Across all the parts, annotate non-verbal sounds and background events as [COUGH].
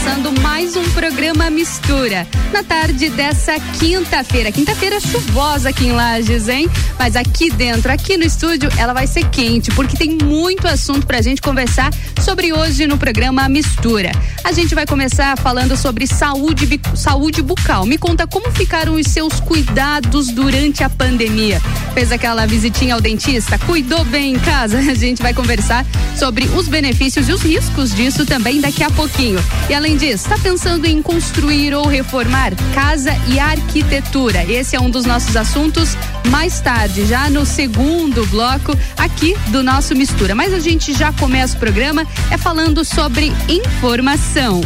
começando mais um programa Mistura. Na tarde dessa quinta-feira. Quinta-feira chuvosa aqui em Lages, hein? Mas aqui dentro, aqui no estúdio, ela vai ser quente, porque tem muito assunto pra gente conversar sobre hoje no programa Mistura. A gente vai começar falando sobre saúde, saúde bucal. Me conta como ficaram os seus cuidados durante a pandemia. Fez aquela visitinha ao dentista? Cuidou bem em casa? [LAUGHS] A gente vai conversar sobre os benefícios e os riscos disso também daqui a pouquinho. E além disso, está pensando em construir ou reformar casa e arquitetura? Esse é um dos nossos assuntos mais tarde, já no segundo bloco aqui do nosso Mistura. Mas a gente já começa o programa é falando sobre informação.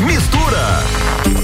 Mistura.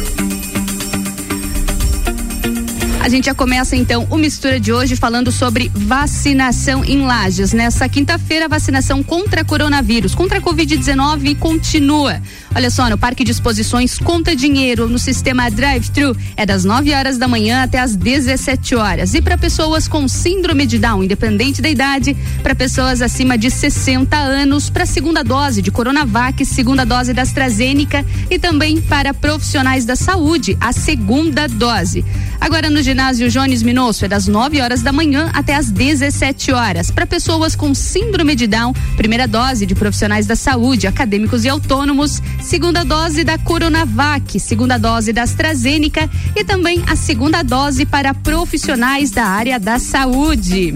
A gente já começa então o mistura de hoje falando sobre vacinação em Lages. Nessa quinta-feira, a vacinação contra coronavírus, contra a Covid-19 continua. Olha só, no Parque de Exposições Conta Dinheiro, no sistema Drive-Thru, é das 9 horas da manhã até as 17 horas. E para pessoas com síndrome de Down, independente da idade, para pessoas acima de 60 anos, para segunda dose de Coronavac, segunda dose da AstraZeneca e também para profissionais da saúde, a segunda dose. Agora no ginásio Jones Minosso é das 9 horas da manhã até as 17 horas. Para pessoas com síndrome de Down, primeira dose de profissionais da saúde, acadêmicos e autônomos, segunda dose da Coronavac, segunda dose da AstraZeneca e também a segunda dose para profissionais da área da saúde.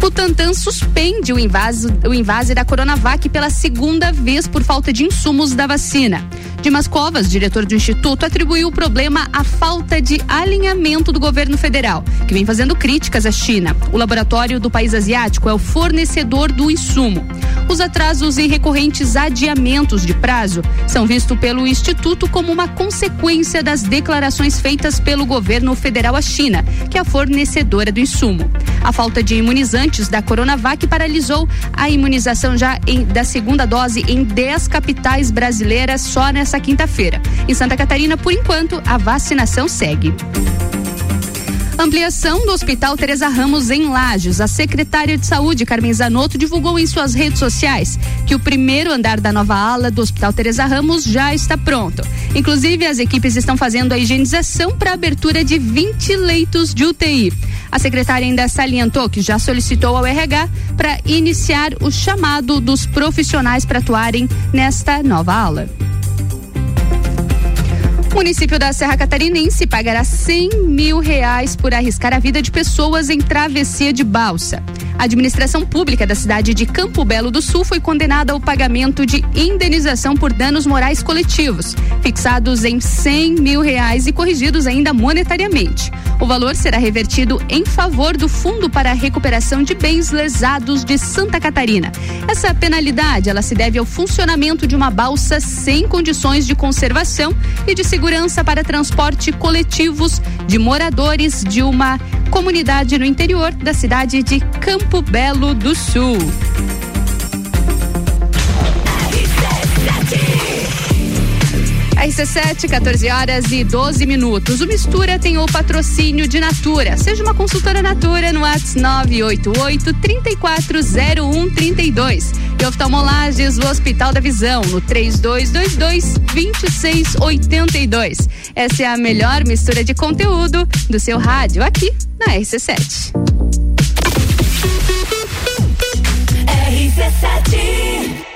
Butantan suspende o invase, o invase da Coronavac pela segunda vez por falta de insumos da vacina. Dimas Covas, diretor do Instituto, atribuiu o problema à falta de alinhamento do governo federal, que vem fazendo críticas à China. O laboratório do país asiático é o fornecedor do insumo. Os atrasos e recorrentes adiamentos de prazo são vistos pelo Instituto como uma consequência das declarações feitas pelo governo federal à China, que é a fornecedora do insumo. A falta de imunizantes da Coronavac paralisou a imunização já em, da segunda dose em 10 capitais brasileiras só nessa nesta quinta-feira. Em Santa Catarina, por enquanto, a vacinação segue. Ampliação do Hospital Teresa Ramos em Lages. A secretária de Saúde, Carmen Zanotto, divulgou em suas redes sociais que o primeiro andar da nova ala do Hospital Teresa Ramos já está pronto. Inclusive, as equipes estão fazendo a higienização para a abertura de 20 leitos de UTI. A secretária ainda salientou que já solicitou ao RH para iniciar o chamado dos profissionais para atuarem nesta nova ala. Município da Serra Catarinense pagará 100 mil reais por arriscar a vida de pessoas em travessia de balsa. A administração pública da cidade de Campo Belo do Sul foi condenada ao pagamento de indenização por danos morais coletivos, fixados em 100 mil reais e corrigidos ainda monetariamente. O valor será revertido em favor do Fundo para a Recuperação de Bens Lesados de Santa Catarina. Essa penalidade ela se deve ao funcionamento de uma balsa sem condições de conservação e de segurança para transporte coletivos de moradores de uma comunidade no interior da cidade de Campo Belo do Sul. RC7, 14 horas e 12 minutos. O Mistura tem o patrocínio de Natura. Seja uma consultora Natura no WhatsApp 988 340132. E oftalmolages do Hospital da Visão no 3222 2682. Essa é a melhor mistura de conteúdo do seu rádio aqui na RC7. RC7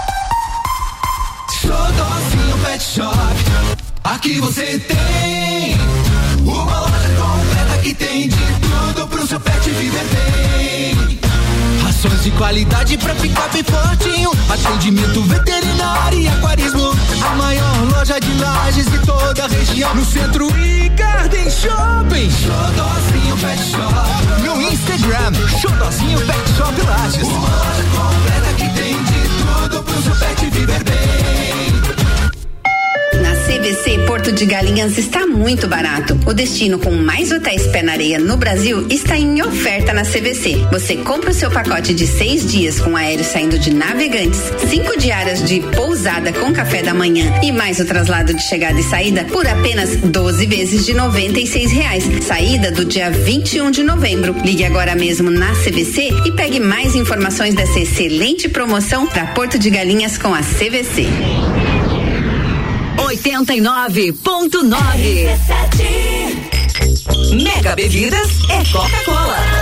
Pet Shop. Aqui você tem uma loja completa que tem de tudo pro seu pet viver bem. Rações de qualidade pra ficar bem fortinho. Atendimento veterinário e aquarismo. A maior loja de lajes de toda a região. No centro e Garden Shopping. Xodozinho Pet Shop. No Instagram, Xodozinho de Galinhas está muito barato. O destino com mais hotéis pé na areia no Brasil está em oferta na CVC. Você compra o seu pacote de seis dias com aéreo saindo de Navegantes, cinco diárias de pousada com café da manhã e mais o traslado de chegada e saída por apenas 12 vezes de noventa e seis reais. Saída do dia 21 de novembro. Ligue agora mesmo na CVC e pegue mais informações dessa excelente promoção para Porto de Galinhas com a CVC. 89.9. Mega Bebidas é Coca-Cola.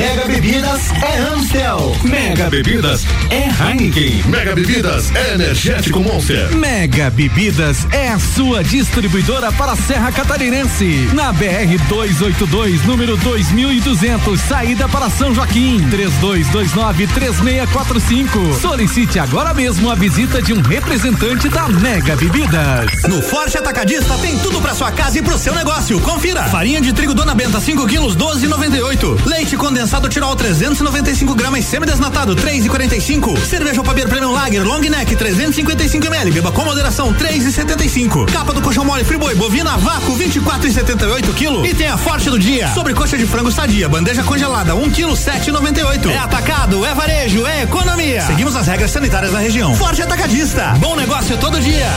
Mega Bebidas é Amstel. Mega Bebidas é Heineken. Mega Bebidas é Energético Monster. Mega Bebidas é a sua distribuidora para a Serra Catarinense. Na BR 282, número 2200, saída para São Joaquim. 32293645. Solicite agora mesmo a visita de um representante da Mega Bebidas. No Forte Atacadista tem tudo para sua casa e pro seu negócio. Confira. Farinha de trigo Dona Benta 5 quilos 12,98. Leite condensado condensado Tirol 395 gramas semi-desnatado 3,45. Cerveja Papier Premium Lager Long Neck 355 ml. Beba com moderação 3,75. Capa do colchão mole Friboi bovina vácuo 24,78 kg. E tem a forte do dia. Sobre coxa de frango sadia, bandeja congelada 1 kg 7,98. É atacado, é varejo, é economia. Seguimos as regras sanitárias da região. Forte atacadista. Bom negócio todo dia.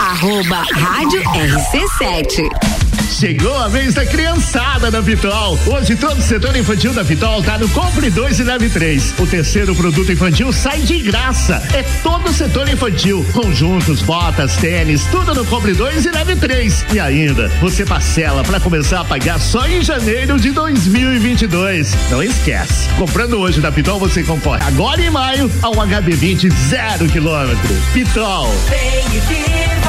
Arroba Rádio RC7. Chegou a vez da criançada da Vitol. Hoje todo o setor infantil da Vitol tá no Compre 2 e Leve 3. O terceiro produto infantil sai de graça. É todo o setor infantil. Conjuntos, botas, tênis, tudo no Compre 2 e Leve 3. E ainda, você parcela para começar a pagar só em janeiro de 2022. Não esquece. Comprando hoje da Pitol, você concorre agora em maio a um HB20 zero quilômetro. Pitol. Vem e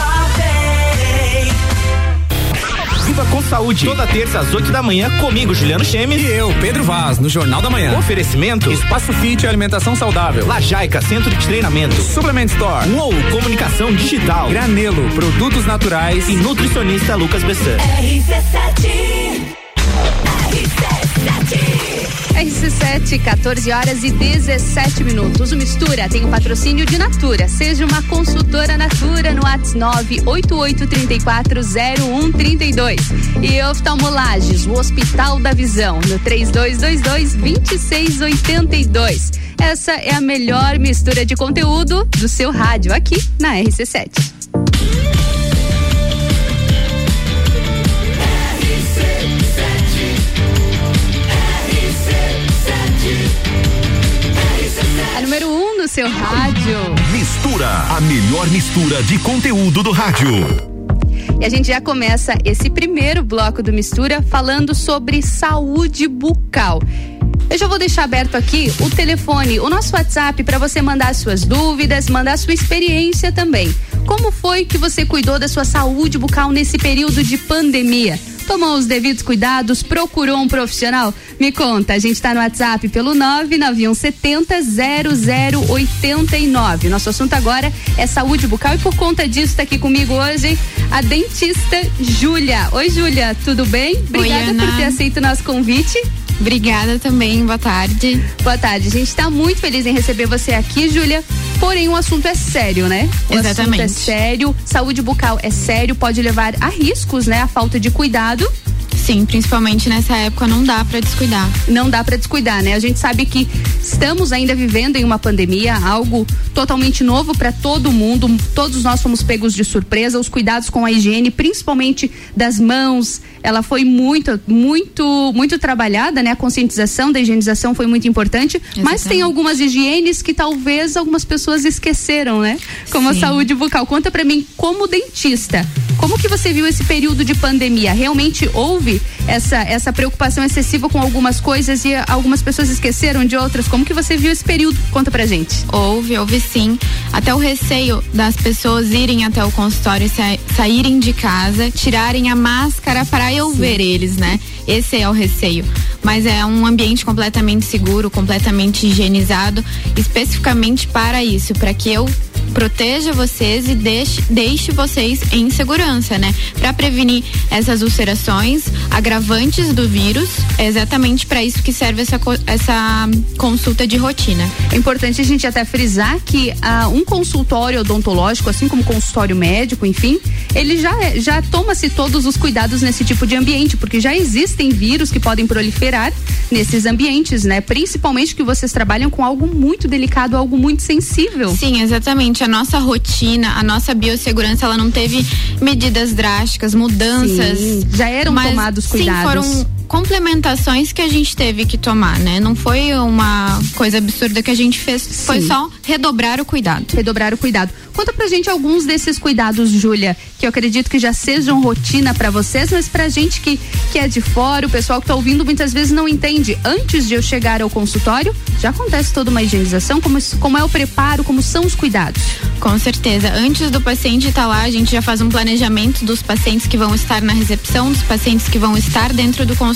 viva. Com Saúde. Toda terça às 8 da manhã, comigo, Juliano Chemes. E eu, Pedro Vaz, no Jornal da Manhã. Oferecimento: Espaço Fit Alimentação Saudável. Lajaica, Centro de Treinamento. Suplement Store. UOL, Comunicação Digital. Granelo, Produtos Naturais. E Nutricionista Lucas Bessan. RC7. RC7. RC7, 14 horas e 17 minutos. O Mistura tem o um patrocínio de Natura. Seja uma consultora Natura no WhatsApp 988340132. E Oftalmolages, o Hospital da Visão, no 3222-2682. Essa é a melhor mistura de conteúdo do seu rádio aqui na RC7. Número 1 um no seu rádio. Mistura, a melhor mistura de conteúdo do rádio. E a gente já começa esse primeiro bloco do Mistura falando sobre saúde bucal. Eu já vou deixar aberto aqui o telefone, o nosso WhatsApp para você mandar suas dúvidas, mandar sua experiência também. Como foi que você cuidou da sua saúde bucal nesse período de pandemia? Tomou os devidos cuidados? Procurou um profissional? Me conta, a gente está no WhatsApp pelo 99170 0089. Nosso assunto agora é saúde bucal e por conta disso está aqui comigo hoje a dentista Júlia. Oi, Júlia, tudo bem? Obrigada Oi, por ter aceito o nosso convite. Obrigada também, boa tarde. Boa tarde, a gente está muito feliz em receber você aqui, Júlia. Porém, o assunto é sério, né? O Exatamente. assunto é sério, saúde bucal é sério, pode levar a riscos, né? A falta de cuidado. Sim, principalmente nessa época não dá para descuidar. Não dá para descuidar, né? A gente sabe que estamos ainda vivendo em uma pandemia, algo totalmente novo para todo mundo. Todos nós fomos pegos de surpresa. Os cuidados com a higiene, principalmente das mãos, ela foi muito, muito, muito trabalhada, né? A conscientização da higienização foi muito importante. Mas tem algumas higienes que talvez algumas pessoas esqueceram, né? Como Sim. a saúde bucal. Conta para mim, como dentista, como que você viu esse período de pandemia? Realmente houve essa essa preocupação excessiva com algumas coisas e algumas pessoas esqueceram de outras? Como que você viu esse período? Conta pra gente. Houve, houve sim. Até o receio das pessoas irem até o consultório, sa saírem de casa, tirarem a máscara para eu ver eles, né? Esse é o receio. Mas é um ambiente completamente seguro, completamente higienizado, especificamente para isso, para que eu proteja vocês e deixe, deixe vocês em segurança, né? Para prevenir essas ulcerações, agravantes do vírus, é exatamente para isso que serve essa, essa consulta de rotina. É importante a gente até frisar que ah, um consultório odontológico, assim como consultório médico, enfim, ele já, já toma-se todos os cuidados nesse tipo de ambiente, porque já existem vírus que podem proliferar nesses ambientes, né? Principalmente que vocês trabalham com algo muito delicado, algo muito sensível. Sim, exatamente. A nossa rotina, a nossa biossegurança, ela não teve medidas drásticas, mudanças. Sim, já eram mas, tomados cuidados. Sim, foram complementações que a gente teve que tomar, né? Não foi uma coisa absurda que a gente fez, foi Sim. só redobrar o cuidado. Redobrar o cuidado. Conta pra gente alguns desses cuidados, Júlia, que eu acredito que já sejam rotina pra vocês, mas pra gente que, que é de fora, o pessoal que tá ouvindo muitas vezes não entende. Antes de eu chegar ao consultório, já acontece toda uma higienização, como, como é o preparo, como são os cuidados. Com certeza. Antes do paciente estar lá, a gente já faz um planejamento dos pacientes que vão estar na recepção, dos pacientes que vão estar dentro do consultório,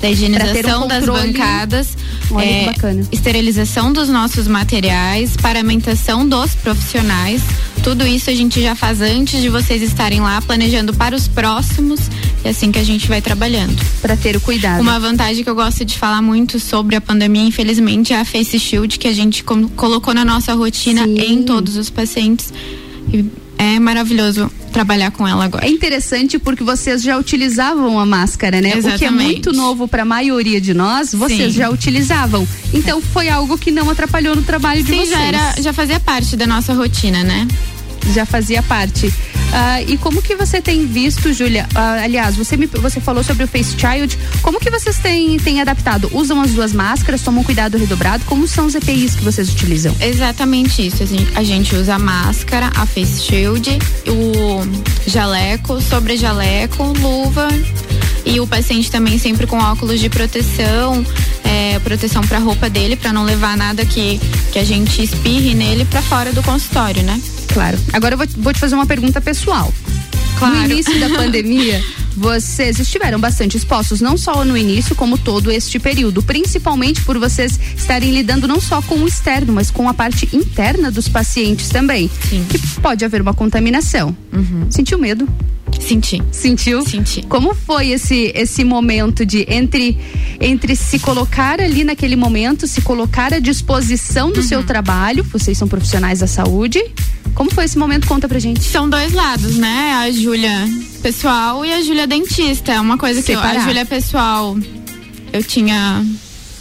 da higienização das controle. bancadas, é, esterilização dos nossos materiais, paramentação dos profissionais. Tudo isso a gente já faz antes de vocês estarem lá, planejando para os próximos. E é assim que a gente vai trabalhando. Para ter o cuidado. Uma vantagem que eu gosto de falar muito sobre a pandemia, infelizmente, é a Face Shield que a gente colocou na nossa rotina em todos os pacientes. E é maravilhoso trabalhar com ela agora. É interessante porque vocês já utilizavam a máscara, né? O que é Exatamente. muito novo para a maioria de nós, vocês Sim. já utilizavam. Então foi algo que não atrapalhou no trabalho de Sim, vocês. já, era, já fazia parte da nossa rotina, né? Já fazia parte. Ah, e como que você tem visto, Júlia? ah, aliás, você me, você falou sobre o Face Child. Como que vocês têm, têm adaptado? Usam as duas máscaras, tomam cuidado redobrado? Como são os EPIs que vocês utilizam? Exatamente isso. A gente, a gente usa a máscara, a face shield, o jaleco, sobre jaleco, luva. E o paciente também sempre com óculos de proteção, é, proteção para a roupa dele, para não levar nada que, que a gente espirre nele para fora do consultório, né? Claro. Agora eu vou, vou te fazer uma pergunta pessoal. Claro. No início da [LAUGHS] pandemia, vocês estiveram bastante expostos, não só no início, como todo este período, principalmente por vocês estarem lidando não só com o externo, mas com a parte interna dos pacientes também. Sim. Que pode haver uma contaminação. Sentiu medo? Senti. Sentiu? Senti. Como foi esse esse momento de entre entre se colocar ali naquele momento, se colocar à disposição do seu trabalho, vocês são profissionais da saúde. Como foi esse momento? Conta pra gente. São dois lados, né? A Júlia pessoal e a Júlia dentista. É uma coisa que eu, a Separar. Júlia pessoal eu tinha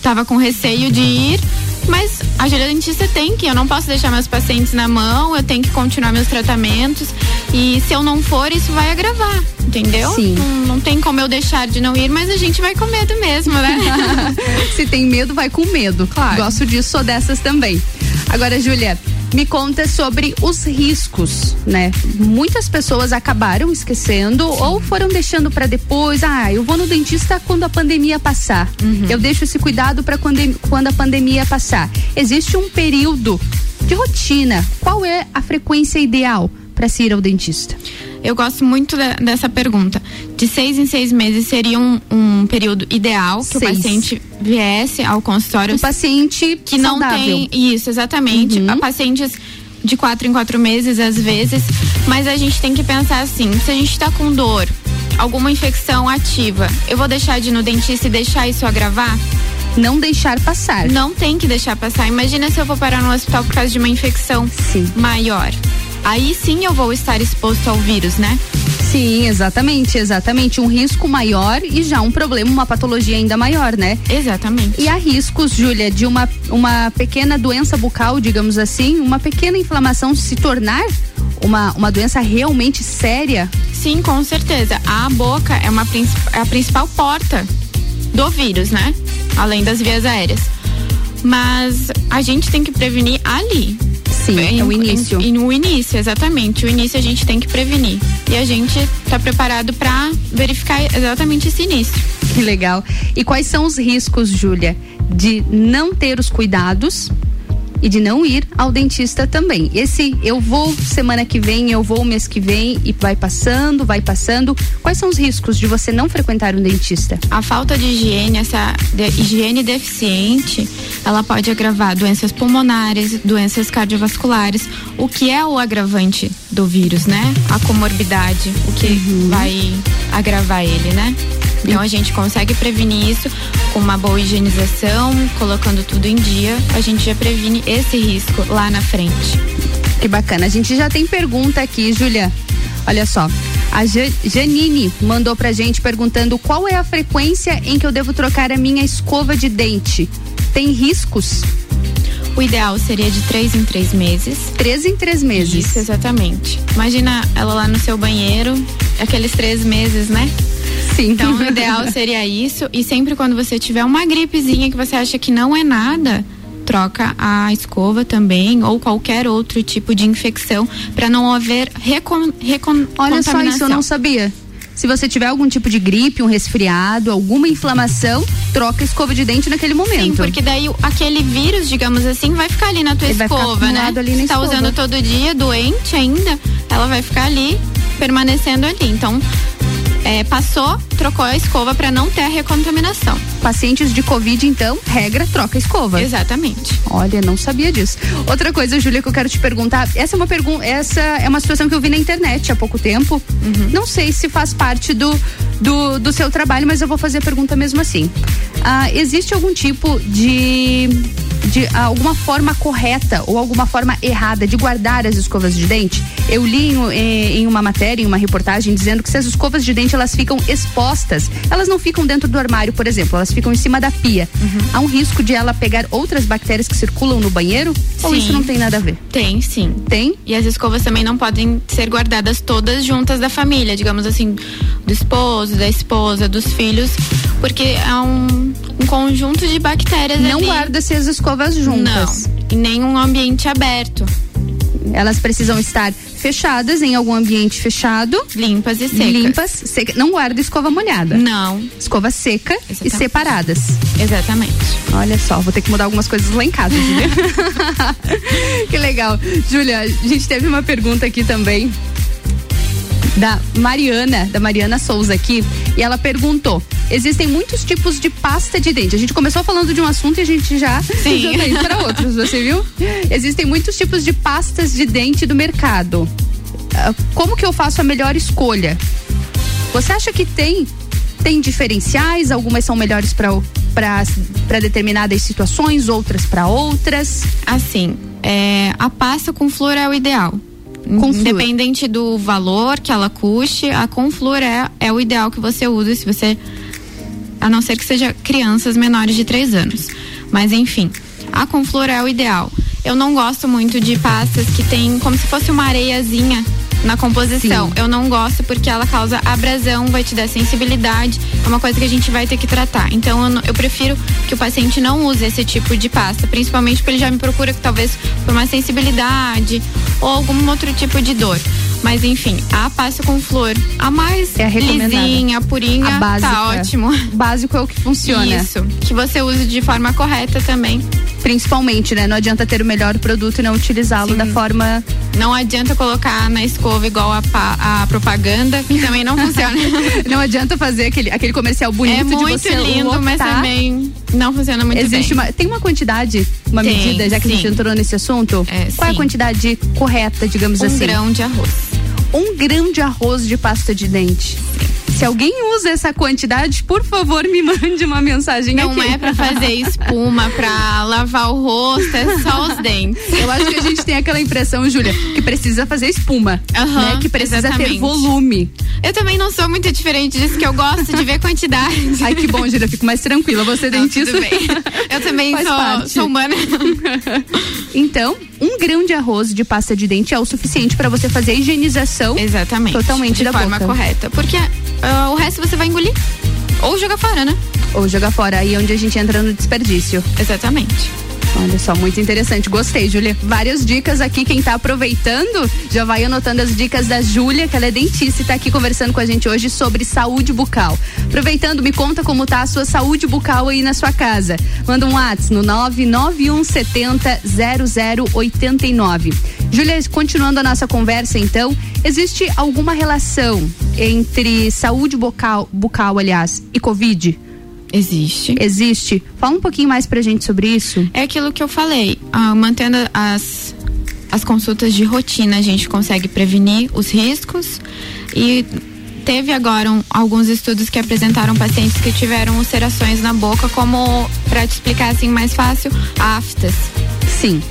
tava com receio de ir, mas a Júlia dentista tem que, eu não posso deixar meus pacientes na mão, eu tenho que continuar meus tratamentos e se eu não for, isso vai agravar, entendeu? Sim. Não, não tem como eu deixar de não ir, mas a gente vai com medo mesmo, né? [LAUGHS] Se tem medo, vai com medo. Claro. Gosto disso, sou dessas também. Agora, Júlia, me conta sobre os riscos, né? Muitas pessoas acabaram esquecendo ou foram deixando para depois. Ah, eu vou no dentista quando a pandemia passar. Eu deixo esse cuidado para quando, quando a pandemia passar. Existe um período de rotina. Qual é a frequência ideal para se ir ao dentista? Eu gosto muito de, dessa pergunta. De seis em seis meses seria um, um período ideal que Seis. o paciente viesse ao consultório. Um paciente que não saudável. tem isso, exatamente. Uhum. Pacientes de quatro em quatro meses às vezes, mas a gente tem que pensar assim: se a gente está com dor, alguma infecção ativa, eu vou deixar de ir no dentista e deixar isso agravar? Não deixar passar. Não tem que deixar passar. Imagina se eu vou parar no hospital por causa de uma infecção maior. Aí sim eu vou estar exposto ao vírus, né? Sim, exatamente, exatamente. Um risco maior e já um problema, uma patologia ainda maior, né? Exatamente. E há riscos, Júlia, de uma, uma pequena doença bucal, digamos assim, uma pequena inflamação se tornar uma, uma doença realmente séria? Sim, com certeza. A boca é, uma, é a principal porta do vírus, né? Além das vias aéreas. Mas a gente tem que prevenir ali. Sim, é o início. E no início, exatamente. O início a gente tem que prevenir. E a gente está preparado para verificar exatamente esse início. Que legal. E quais são os riscos, Júlia, de não ter os cuidados e de não ir ao dentista também? Esse eu vou semana que vem, eu vou mês que vem e vai passando, vai passando. Quais são os riscos de você não frequentar um dentista? A falta de higiene, essa de- higiene deficiente, ela pode agravar doenças pulmonares, doenças cardiovasculares, o que é o agravante do vírus, né? A comorbidade, o que vai agravar ele, né? Então a gente consegue prevenir isso com uma boa higienização, colocando tudo em dia, a gente já previne esse risco lá na frente. Que bacana. A gente já tem pergunta aqui, Júlia. Olha só. A Ja- Janine mandou pra gente perguntando qual é a frequência em que eu devo trocar a minha escova de dente. Tem riscos? O ideal seria de três em três meses. Três em três meses. Isso, exatamente. Imagina ela lá no seu banheiro, aqueles três meses, né? Sim. Então, o ideal [LAUGHS] seria isso. E sempre quando você tiver uma gripezinha que você acha que não é nada, troca a escova também ou qualquer outro tipo de infecção para não haver recon, recon, Olha só isso, eu não sabia. Se você tiver algum tipo de gripe, um resfriado, alguma inflamação, troca a escova de dente naquele momento. Sim, porque daí aquele vírus, digamos assim, vai ficar ali na tua Ele vai ficar escova, né? ali na Se tá escova. usando todo dia, doente ainda, ela vai ficar ali, permanecendo ali. Então, é, passou, trocou a escova para não ter a recontaminação. Pacientes de Covid, então, regra, troca a escova. Exatamente. Olha, não sabia disso. Outra coisa, Júlia, que eu quero te perguntar, essa é uma pergunta, essa é uma situação que eu vi na internet há pouco tempo. Não sei se faz parte do, do, do seu trabalho, mas eu vou fazer a pergunta mesmo assim. Ah, existe algum tipo de de alguma forma correta ou alguma forma errada de guardar as escovas de dente? Eu li em- em uma matéria, em uma reportagem, dizendo que se as escovas de dente elas ficam expostas, elas não ficam dentro do armário, por exemplo, elas ficam em cima da pia. Há um risco de ela pegar outras bactérias que circulam no banheiro? Ou Sim. isso não tem nada a ver? Tem, sim. Tem? E as escovas também não podem ser guardadas todas juntas da família, digamos assim, do esposo, da esposa, dos filhos, porque é um, um conjunto de bactérias Não guarda-se as escovas juntas. Não, em nenhum ambiente aberto. Elas precisam estar fechadas em algum ambiente fechado. Limpas e secas. Limpas, secas. Não guarda escova molhada. Não. Escova seca e separadas. Exatamente. Olha só, vou ter que mudar algumas coisas lá em casa, [LAUGHS] que legal. Júlia, a gente teve uma pergunta aqui também da Mariana, da Mariana Souza aqui, e ela perguntou: existem muitos tipos de pasta de dente. A gente começou falando de um assunto e a gente já, Sim. [LAUGHS] já tá para outros, você viu? Existem muitos tipos de pastas de dente do mercado. Ah, Como que eu faço a melhor escolha? Você acha que tem tem diferenciais? Algumas são melhores para para determinadas situações, outras para outras? Assim, é, a pasta com flúor é o ideal. Com flúor. Independente do valor que ela custe, a com flúor é, é o ideal que você usa se você. A não ser que seja crianças menores de 3 anos. Mas enfim, a com flúor é o ideal. Eu não gosto muito de pastas que tem como se fosse uma areiazinha na composição. Sim. Eu não gosto porque ela causa abrasão, vai te dar sensibilidade. É uma coisa que a gente vai ter que tratar. Então eu, eu prefiro que o paciente não use esse tipo de pasta, principalmente porque ele já me procura que talvez por uma sensibilidade ou algum outro tipo de dor. Mas enfim, a pasta com flor, a mais É a lisinha, purinha, A básica. tá ótimo. Básico é o que funciona. Isso, que você use de forma correta também. Principalmente, né? Não adianta ter o melhor produto e não utilizá-lo da forma. Não adianta colocar na escova igual a, a propaganda, que também não funciona. [LAUGHS] não adianta fazer aquele, aquele comercial bonito é de muito você lindo, mas lotar. também não funciona muito Existe bem. uma, tem uma quantidade, uma Tem, medida, já que a gente sim. entrou nesse assunto? Qual é a sim. quantidade correta, digamos Um assim? grão de arroz. Um grão de arroz de pasta de dente. Se alguém usa essa quantidade, por favor, me mande uma mensagem Não aqui. é pra fazer espuma, pra lavar o rosto, é só os dentes. Eu acho que a gente tem aquela impressão, Júlia, que precisa fazer espuma, Aham, né? Que precisa ter exatamente. volume. Eu também não sou muito diferente disso, que eu gosto de ver quantidade. Ai, que bom, Júlia, fico mais tranquila. Você é dentista. tudo bem. Eu também sou, parte. sou humana. Então, um grão de arroz de pasta de dente é o suficiente para você fazer a higienização Exatamente. totalmente de da forma boca. correta. Porque ah, o resto você vai engolir. Ou jogar fora, né? Ou jogar fora, aí é onde a gente entra no desperdício. Exatamente. Olha só, muito interessante. Gostei, Júlia. Várias dicas aqui. Quem tá aproveitando, já vai anotando as dicas da Júlia, que ela é dentista e tá aqui conversando com a gente hoje sobre saúde bucal. Aproveitando, me conta como tá a sua saúde bucal aí na sua casa. Manda um WhatsApp no 99170 0089. Júlia, continuando a nossa conversa, então, existe alguma relação entre saúde bucal, bucal aliás, e Covid? Existe. Existe. Fala um pouquinho mais pra gente sobre isso. É aquilo que eu falei. ah, mantendo as, as consultas de rotina, a gente consegue prevenir os riscos. E teve agora um- alguns estudos que apresentaram pacientes que tiveram ulcerações na boca, como, pra te explicar assim mais fácil, aftas. Sim.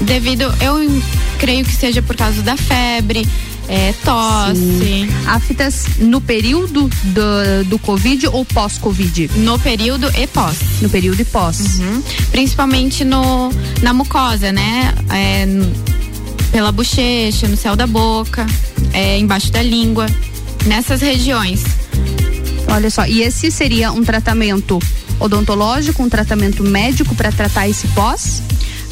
Devido, eu creio que seja por causa da febre, é, tosse. Aftas no período do, do Covid ou pós-Covid? No período e pós. No período e pós. Uhum. Principalmente no, na mucosa, né? É, pela bochecha, no céu da boca, é, embaixo da língua, nessas regiões. Olha só, e esse seria um tratamento odontológico, um tratamento médico para tratar esse pós?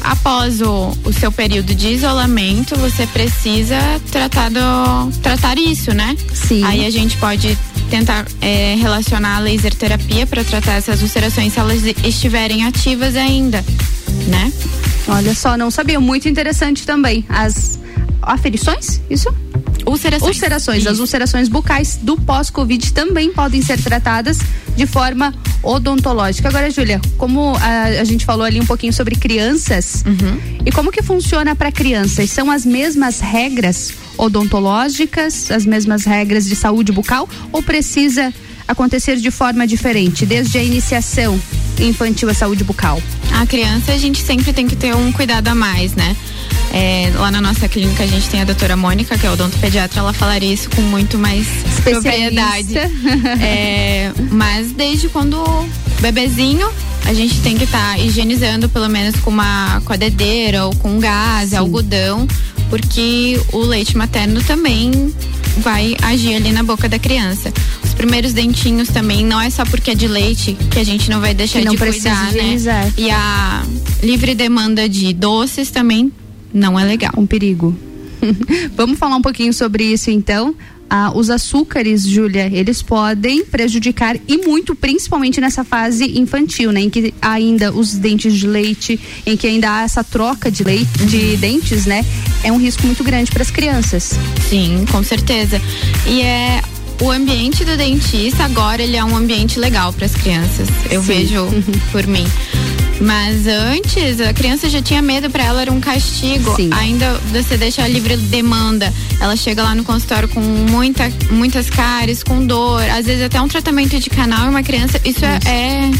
Após o, o seu período de isolamento, você precisa tratar, do, tratar isso, né? Sim. Aí a gente pode tentar é, relacionar a laser terapia para tratar essas ulcerações se elas estiverem ativas ainda, né? Olha só, não sabia. Muito interessante também. As aferições, isso? Ulcerações. Ulcerações. As ulcerações bucais do pós-Covid também podem ser tratadas de forma odontológica. Agora, Júlia, como a, a gente falou ali um pouquinho sobre crianças, e como que funciona para crianças? São as mesmas regras odontológicas, as mesmas regras de saúde bucal, ou precisa acontecer de forma diferente, desde a iniciação infantil à saúde bucal? A criança a gente sempre tem que ter um cuidado a mais, né? É, lá na nossa clínica a gente tem a doutora Mônica, que é odontopediatra, ela falaria isso com muito mais propriedade. É, mas desde quando bebezinho, a gente tem que estar higienizando pelo menos com uma com a dedeira ou com gás, algodão, porque o leite materno também vai agir ali na boca da criança. Os primeiros dentinhos também, não é só porque é de leite que a gente não vai deixar não de cuidar, né? higienizar. E a livre demanda de doces também não é legal. Um perigo. [LAUGHS] Vamos falar um pouquinho sobre isso então. Ah, os açúcares, Júlia, eles podem prejudicar e muito, principalmente nessa fase infantil, né? Em que ainda os dentes de leite, em que ainda há essa troca de leite, de dentes, né? É um risco muito grande para as crianças. Sim, com certeza. E é o ambiente do dentista agora ele é um ambiente legal para as crianças. Eu Sim. vejo [LAUGHS] por mim. Mas antes a criança já tinha medo para ela era um castigo. Ainda você deixa a livre demanda. Ela chega lá no consultório com muita, muitas cáries, com dor, às vezes até um tratamento de canal e uma criança. Isso é, é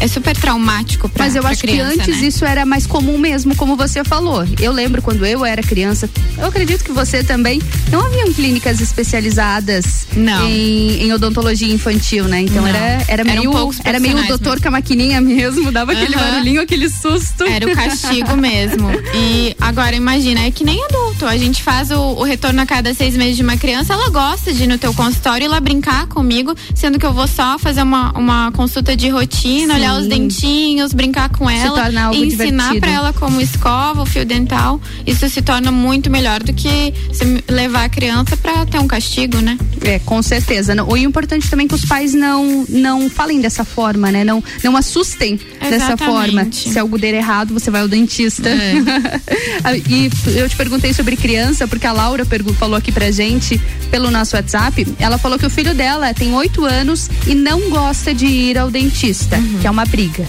é super traumático para Mas eu acho criança, que antes né? isso era mais comum mesmo, como você falou. Eu lembro quando eu era criança, eu acredito que você também, não haviam clínicas especializadas Não. Em, em odontologia infantil, né? Então Não. era, era meio. Era meio o doutor com a maquininha mesmo, dava aquele Aham. barulhinho, aquele susto. Era o castigo mesmo. E agora imagina, é que nem adulto. A gente faz o, o, retorno a cada seis meses de uma criança, ela gosta de ir no teu consultório e lá brincar comigo, sendo que eu vou só fazer uma, uma consulta de rotina, Sim. olhar os dentinhos, brincar com ela, ensinar para ela como escova, o fio dental. Isso se torna muito melhor do que levar a criança para ter um castigo, né? É, com certeza. O importante também é que os pais não não falem dessa forma, né? Não não assustem Exatamente. dessa forma. Se algo der errado, você vai ao dentista. É. [LAUGHS] e eu te perguntei sobre criança, porque a Laura falou aqui pra gente pelo nosso WhatsApp. Ela falou que o filho dela tem oito anos e não gosta de ir ao dentista, uhum. Que é uma briga.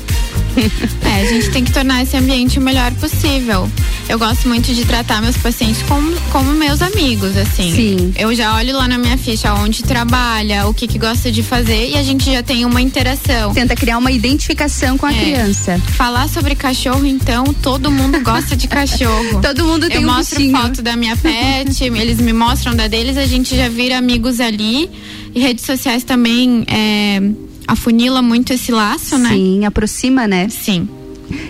[LAUGHS] É, a gente tem que tornar esse ambiente o melhor possível. Eu gosto muito de tratar meus pacientes como, como meus amigos, assim. Sim. Eu já olho lá na minha ficha onde trabalha, o que que gosta de fazer e a gente já tem uma interação. Tenta criar uma identificação com a é. criança. Falar sobre cachorro, então, todo mundo gosta de cachorro. [LAUGHS] todo mundo tem Eu um mostro bichinho. foto da minha pet, [LAUGHS] eles me mostram da deles, a gente já vira amigos ali. E redes sociais também é, afunila muito esse laço, né? Sim, aproxima, né? Sim.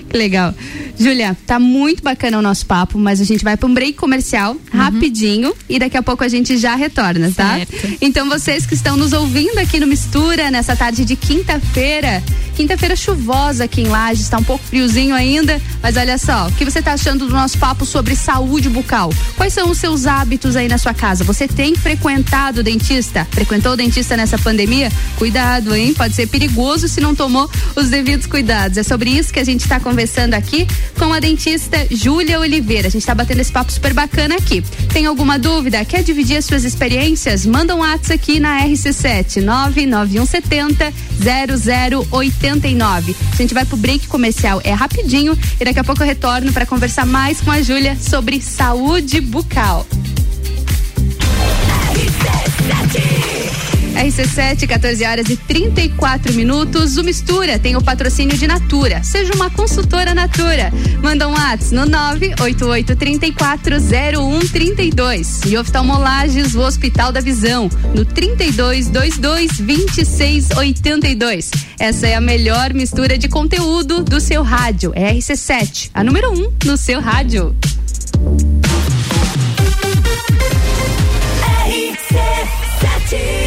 Que legal. Júlia, tá muito bacana o nosso papo, mas a gente vai para um break comercial uhum. rapidinho e daqui a pouco a gente já retorna, tá? Certo. Então vocês que estão nos ouvindo aqui no Mistura nessa tarde de quinta-feira, quinta-feira chuvosa aqui em Lages, está um pouco friozinho ainda, mas olha só, o que você tá achando do nosso papo sobre saúde bucal? Quais são os seus hábitos aí na sua casa? Você tem frequentado o dentista? Frequentou o dentista nessa pandemia? Cuidado, hein? Pode ser perigoso se não tomou os devidos cuidados. É sobre isso que a gente está conversando aqui com a dentista Júlia Oliveira. A gente está batendo esse papo super bacana aqui. Tem alguma dúvida? Quer dividir as suas experiências? Manda um WhatsApp aqui na RC7 99170 0089. A gente vai pro break comercial, é rapidinho e daqui a pouco eu retorno para conversar mais com a Júlia sobre saúde bucal. RC7 RC7, 14 horas e 34 minutos. O Mistura tem o patrocínio de Natura. Seja uma consultora Natura. Manda um WhatsApp no 988340132. E oftalmolages, o Hospital da Visão, no 32222682. Essa é a melhor mistura de conteúdo do seu rádio. É RC7, a número 1 um no seu rádio. RC7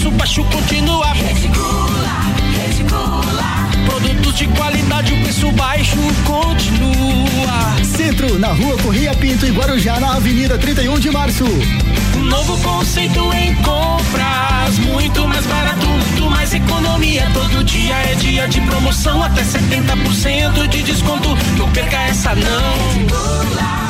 Preço baixo continua. Reticula, reticula. Produtos de qualidade, o preço baixo continua. Centro, na rua Correia Pinto e Guarujá, na Avenida 31 de Março. Um novo conceito em compras, muito mais barato, muito mais economia. Todo dia é dia de promoção, até 70% de desconto. Não perca essa não. Reticula.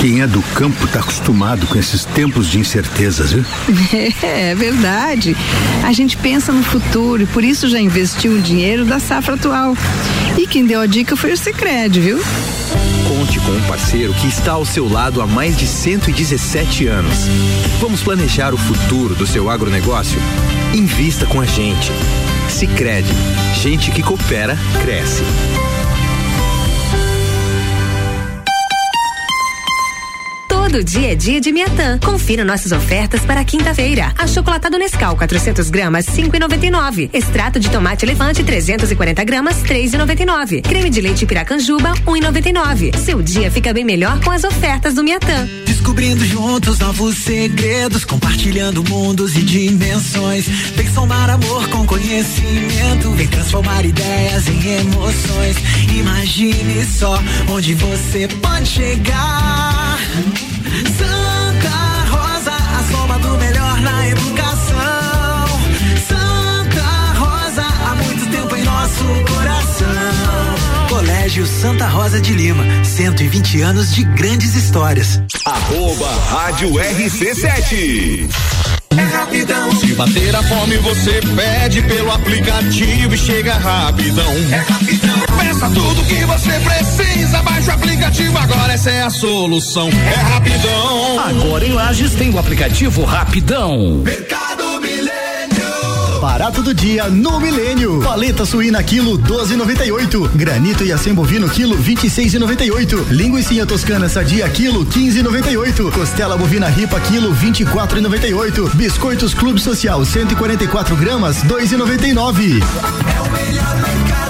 quem é do campo está acostumado com esses tempos de incertezas, viu? [LAUGHS] É, é verdade. A gente pensa no futuro e por isso já investiu o dinheiro da safra atual. E quem deu a dica foi o Sicredi, viu? Conte com um parceiro que está ao seu lado há mais de 117 anos. Vamos planejar o futuro do seu agronegócio? Invista com a gente. Sicredi, gente que coopera cresce. Todo dia é dia de Miatã. Confira nossas ofertas para quinta-feira. Achocolatado Nescau 400 gramas 5,99. Extrato de tomate elefante 340 gramas 3,99. Creme de leite Piracanjuba 1,99. Seu dia fica bem melhor com as ofertas do Miatã Descobrindo juntos novos segredos, compartilhando mundos e dimensões. Vem somar amor com conhecimento, vem transformar ideias em emoções. Imagine só onde você pode chegar. Santa Rosa, a soma do melhor na educação. Santa Rosa, há muito tempo em nosso coração. Colégio Santa Rosa de Lima, 120 anos de grandes histórias. Arroba Rádio RC7. É rapidão. Se bater a fome, você pede pelo aplicativo e chega rapidão. É rapidão. Peça tudo que você precisa, baixa o aplicativo agora, essa é a solução. É rapidão. Agora em Lages tem o aplicativo Rapidão. Mercado Milênio. Barato do dia no Milênio. Paleta suína quilo 12,98. Granito e acém bovino quilo 26,98. Linguiça toscana sadia quilo 15,98. Costela bovina ripa quilo 24,98. Biscoitos Clube Social 144 gramas 2,99. É o melhor. Mercado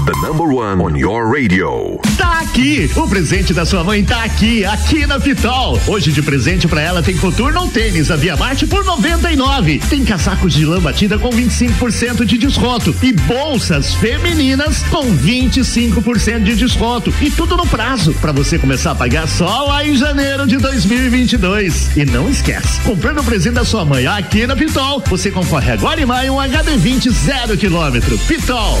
The number one on your radio. Tá aqui, o presente da sua mãe tá aqui, aqui na Pitol. Hoje de presente pra ela tem coturno ou tênis a Via Marte por 99. Tem casacos de lã batida com 25% de desconto e bolsas femininas com 25% de desconto e tudo no prazo pra você começar a pagar só lá em janeiro de 2022. E não esquece, comprando o presente da sua mãe aqui na Pitol, você concorre agora em maio um HD20 zero quilômetro. Pitol.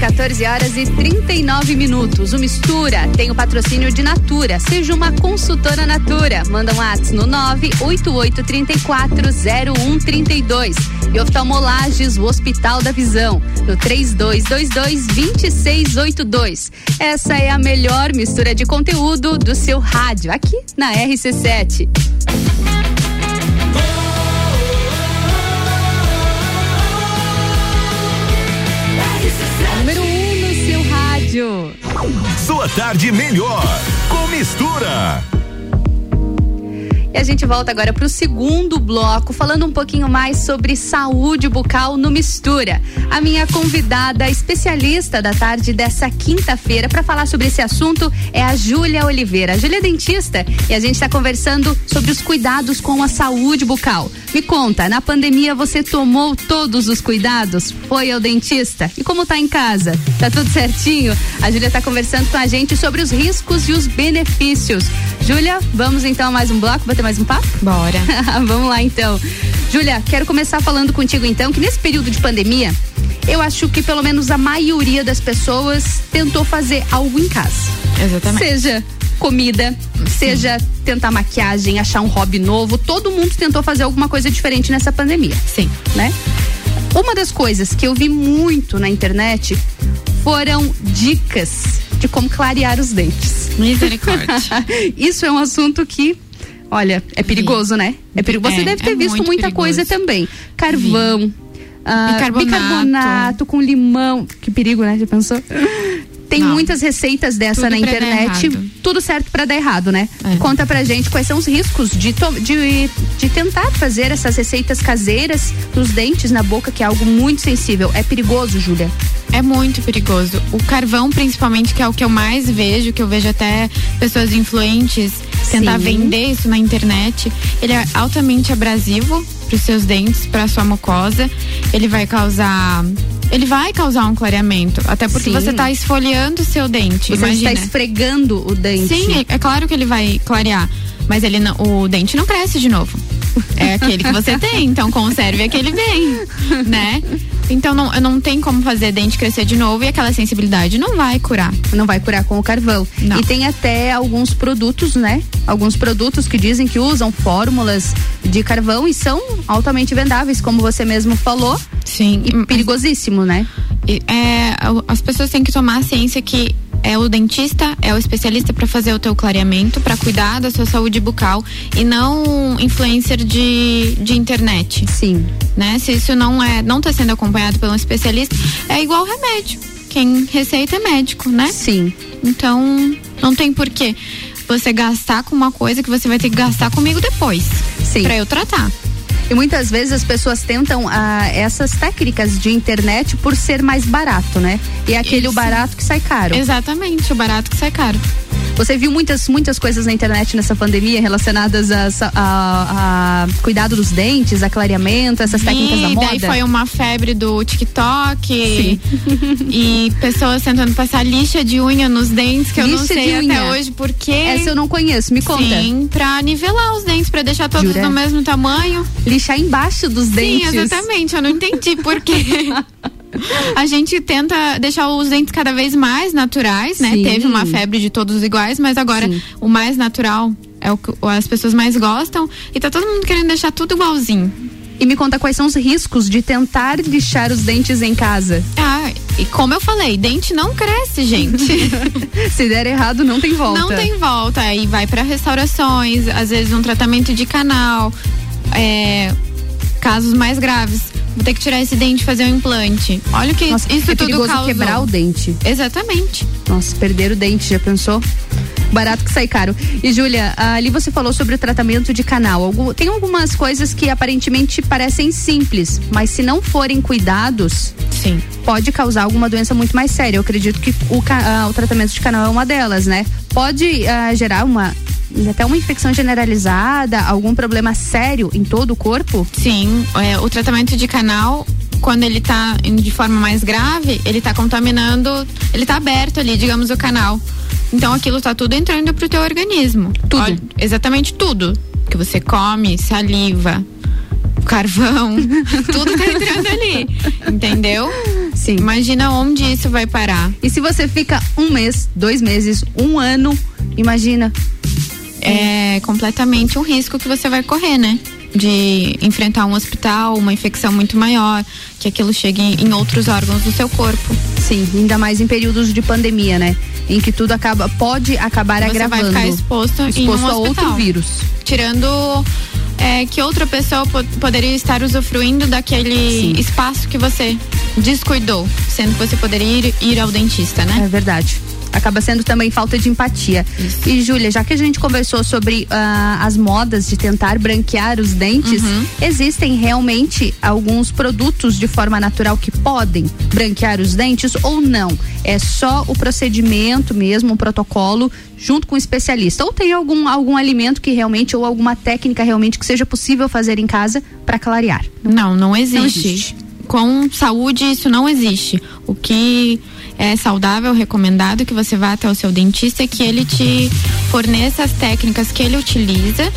14 horas e 39 minutos. O Mistura tem o patrocínio de Natura. Seja uma consultora Natura. Manda um ato no 988340132. E oftalmolages, o Hospital da Visão, no 3222-2682. Essa é a melhor mistura de conteúdo do seu rádio, aqui na RC7. Sua tarde melhor com mistura. E a gente volta agora para o segundo bloco, falando um pouquinho mais sobre saúde bucal no Mistura. A minha convidada especialista da tarde dessa quinta-feira para falar sobre esse assunto é a Júlia Oliveira. A Júlia é dentista e a gente está conversando sobre os cuidados com a saúde bucal. Me conta, na pandemia você tomou todos os cuidados? Foi ao dentista? E como tá em casa? Tá tudo certinho? A Júlia está conversando com a gente sobre os riscos e os benefícios. Júlia, vamos então a mais um bloco, bater mais um papo? Bora. [LAUGHS] vamos lá então. Júlia, quero começar falando contigo então, que nesse período de pandemia, eu acho que pelo menos a maioria das pessoas tentou fazer algo em casa. Exatamente. Seja comida, seja tentar maquiagem, achar um hobby novo, todo mundo tentou fazer alguma coisa diferente nessa pandemia. Sim. Né? Uma das coisas que eu vi muito na internet foram dicas de como clarear os dentes. Misericórdia. [LAUGHS] Isso é um assunto que Olha, é perigoso, né? É perigoso. Você É, deve ter é visto muita perigoso. coisa também. Carvão, ah, Bicarbonato. bicarbonato com limão. Que perigo, né? Já pensou? Tem Não. muitas receitas dessa Tudo na internet. Tudo certo pra dar errado, né? É. Conta pra gente quais são os riscos de, de, de tentar fazer essas receitas caseiras nos dentes, na boca, que é algo muito sensível. É perigoso, Júlia? É muito perigoso. O carvão, principalmente, que é o que eu mais vejo, que eu vejo até pessoas influentes tentar Sim. vender isso na internet. Ele é altamente abrasivo para os seus dentes, para sua mucosa. Ele vai causar. Ele vai causar um clareamento. Até porque Sim. você está esfoliando o seu dente. Você imagina. está esfregando o dente. Sim, é, é claro que ele vai clarear. Mas ele não- o dente não cresce de novo. É aquele que você tem, então conserve aquele bem, né? Então não, não tem como fazer dente crescer de novo e aquela sensibilidade não vai curar. Não vai curar com o carvão. Não. E tem até alguns produtos, né? Alguns produtos que dizem que usam fórmulas de carvão e são altamente vendáveis, como você mesmo falou. Sim. E perigosíssimo, né? E, é, as pessoas têm que tomar a ciência que é o dentista, é o especialista para fazer o teu clareamento, para cuidar da sua saúde bucal e não influencer de, de internet. Sim. Né? Se isso não é, não tá sendo acompanhado por um especialista, é igual remédio. Quem receita é médico, né? Sim. Então, não tem porquê você gastar com uma coisa que você vai ter que gastar comigo depois. Sim. Pra eu tratar. E muitas vezes as pessoas tentam ah, essas técnicas de internet por ser mais barato, né? E é aquele Isso. barato que sai caro. Exatamente, o barato que sai caro. Você viu muitas, muitas coisas na internet nessa pandemia relacionadas a, a- a cuidado dos dentes, a clareamento, essas técnicas da E moda? daí foi uma febre do TikTok e pessoas tentando passar lixa de unha nos dentes, que eu não Lixa sei até unha. hoje por quê. Essa eu não conheço, me conta. Sim, pra nivelar os dentes, pra deixar todos Jura? do mesmo tamanho. Lixar embaixo dos dentes. Sim, exatamente. Eu não entendi por quê. A gente tenta deixar os dentes cada vez mais naturais, né? Sim. Teve uma febre de todos iguais, mas agora Sim. o mais natural é o que as pessoas mais gostam e tá todo mundo querendo deixar tudo igualzinho. E me conta quais são os riscos de tentar lixar os dentes em casa. Ah, e como eu falei, dente não cresce, gente. [LAUGHS] Se der errado, não tem volta. Não tem volta. Aí vai para restaurações, às vezes um tratamento de canal, é, casos mais graves. Vou ter que tirar esse dente e fazer um implante. Olha o que Nossa, isso é tudo causou. quebrar o dente. Exatamente. Nossa, perder o dente, já pensou? Barato que sai caro. E Júlia, ali você falou sobre o tratamento de canal. Algum- tem algumas coisas que aparentemente parecem simples, mas se não forem cuidados, Sim. pode causar alguma doença muito mais séria. Eu acredito que o, ah, o tratamento de canal é uma delas, né? Pode ah, gerar uma até uma infecção generalizada, algum problema sério em todo o corpo? Sim, é, o tratamento de canal, quando ele tá indo de forma mais grave, ele tá contaminando, ele tá aberto ali, digamos, o canal. Então aquilo tá tudo entrando pro teu organismo. Tudo. exatamente tudo. Que você come, saliva, carvão, [LAUGHS] tudo tá entrando ali. Entendeu? Sim. Imagina onde isso vai parar. E se você fica um mês, dois meses, um ano, imagina. É completamente um risco que você vai correr, né? De enfrentar um hospital, uma infecção muito maior, que aquilo chegue em outros órgãos do seu corpo. Sim, ainda mais em períodos de pandemia, né? Em que tudo acaba, pode acabar Você agravando. vai ficar exposto, exposto um a outro vírus. Tirando é, que outra pessoa po- poderia estar usufruindo daquele Sim. espaço que você descuidou, sendo que você poderia ir, ir ao dentista, né? É verdade. Acaba sendo também falta de empatia. E, Júlia, já que a gente conversou sobre ah, as modas de tentar branquear os dentes, Uhum. existem realmente alguns produtos de forma natural que podem branquear os dentes ou não? É só o procedimento mesmo, um protocolo, junto com o especialista? Ou tem algum, algum alimento que realmente, ou alguma técnica realmente que seja possível fazer em casa para clarear? Não, não existe. existe. Com saúde, isso não existe. O que é saudável, recomendado que você vá até o seu dentista e que ele te forneça as técnicas que ele utiliza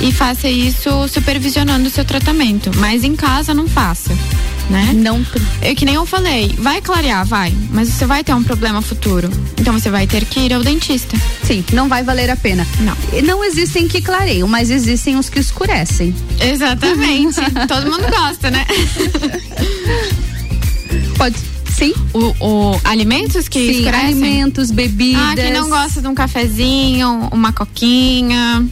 e faça isso supervisionando o seu tratamento. Mas em casa não faça. Né? Não. É que nem eu falei, vai clarear, vai, mas você vai ter um problema futuro. Então você vai ter que ir ao dentista. Sim, não vai valer a pena. Não. Não existem que clareiam, mas existem os que escurecem. Exatamente. [LAUGHS] Todo mundo gosta, né? Pode. Sim. O, o alimentos que Sim, escurecem? alimentos, bebidas. Ah, quem não gosta de um cafezinho, uma coquinha.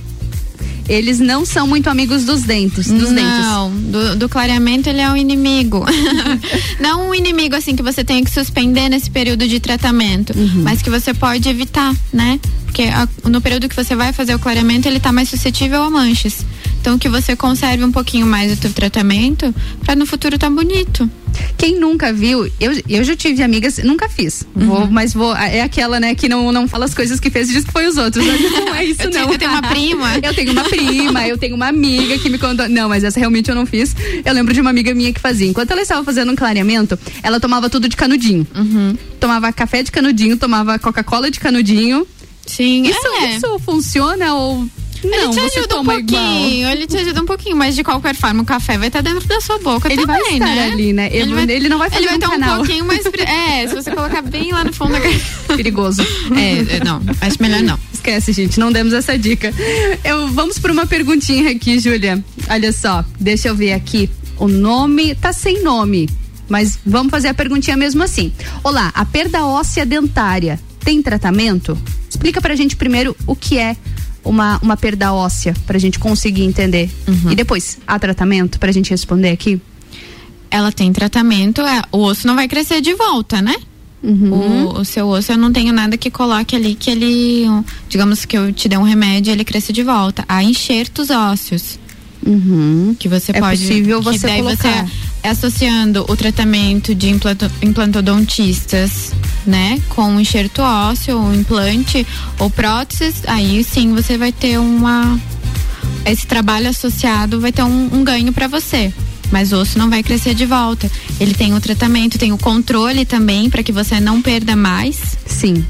Eles não são muito amigos dos dentes, dos não, do, do clareamento ele é um inimigo. [LAUGHS] não um inimigo assim que você tenha que suspender nesse período de tratamento, Uhum. mas que você pode evitar, né? Porque a- no período que você vai fazer o clareamento, ele tá mais suscetível a manchas. Então que você conserve um pouquinho mais o teu tratamento para no futuro tá bonito. Quem nunca viu, eu, eu já tive amigas, nunca fiz. Vou, Uhum. mas vou. É aquela, né, que não, não fala as coisas que fez e diz que foi os outros. Mas não é isso, [LAUGHS] Eu não. tenho- eu tenho uma prima. eu tenho uma prima, eu tenho uma amiga que me contou. Não, mas essa realmente eu não fiz. Eu lembro de uma amiga minha que fazia. Enquanto ela estava fazendo um clareamento, ela tomava tudo de canudinho. Uhum. Tomava café de canudinho, tomava Coca-Cola de canudinho. Sim, Isso, é. isso funciona ou. Ele não, te você ajuda um toma igual. pouquinho, ele te ajuda um pouquinho, mas de qualquer forma o café vai estar dentro da sua boca Ele vai também, estar né? ali, né? Ele- ele não vai fazer Ele vai um estar um canal. pouquinho mais. [LAUGHS] É, se você colocar bem lá no fundo da [LAUGHS] Perigoso. É, é, não, acho melhor não. Esquece, gente, não demos essa dica. Eu, vamos por uma perguntinha aqui, Júlia. Olha só, deixa eu ver aqui. O nome tá sem nome, mas vamos fazer a perguntinha mesmo assim. Olá, a perda óssea dentária tem tratamento? Explica pra gente primeiro o que é uma, uma perda óssea, pra gente conseguir entender. Uhum. E depois, há tratamento pra gente responder aqui? Ela tem tratamento, é, o osso não vai crescer de volta, né? Uhum. O, o seu osso, eu não tenho nada que coloque ali que ele, digamos que eu te dê um remédio e ele cresça de volta. Há enxertos ósseos. Que você É pode. possível que você daí colocar. você associando o tratamento de implanto, implantodontistas, né? Com enxerto ósseo, um implante ou próteses, aí sim você vai ter uma. Esse trabalho associado vai ter um, um ganho para você. Mas o osso não vai crescer de volta. Ele tem o tratamento, tem o controle também para que você não perda mais. Sim.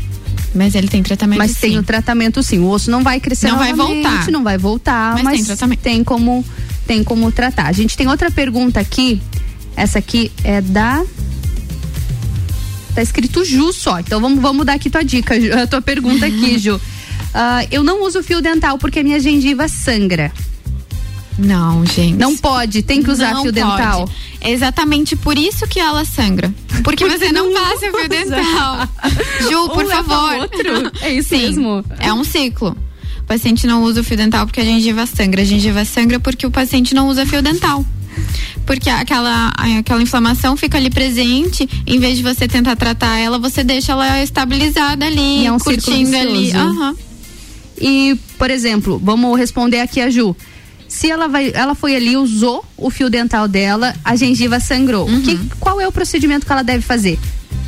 Mas ele tem tratamento Mas sim. tem o tratamento sim. O osso não vai crescer Não vai voltar. Não vai voltar, Mas mas, tem tratamento. tem como tem como tratar. A gente tem outra pergunta aqui. Essa aqui é da Tá escrito Ju só. Então vamos, vamos dar aqui tua dica, a tua pergunta aqui, [LAUGHS] Ju. Ah, eu não uso fio dental porque a minha gengiva sangra. Não, gente. Não pode, tem que usar Não fio pode. dental. É exatamente por isso que ela sangra. [LAUGHS] Porque, Porque você não não passa fio dental. Ju, [LAUGHS] Um por favor. outro. É isso Sim, mesmo. É um ciclo. O paciente não usa o fio dental porque a gengiva sangra. A gengiva sangra porque o paciente não usa fio dental. Porque aquela, aquela inflamação fica ali presente, em vez de você tentar tratar ela, você deixa ela estabilizada ali, E é um curtindo ali. Aham. E, por exemplo, vamos responder aqui a Ju. Se ela vai, ela foi ali, usou o fio dental dela, a gengiva sangrou. Uhum. Que, qual é o procedimento que ela deve fazer?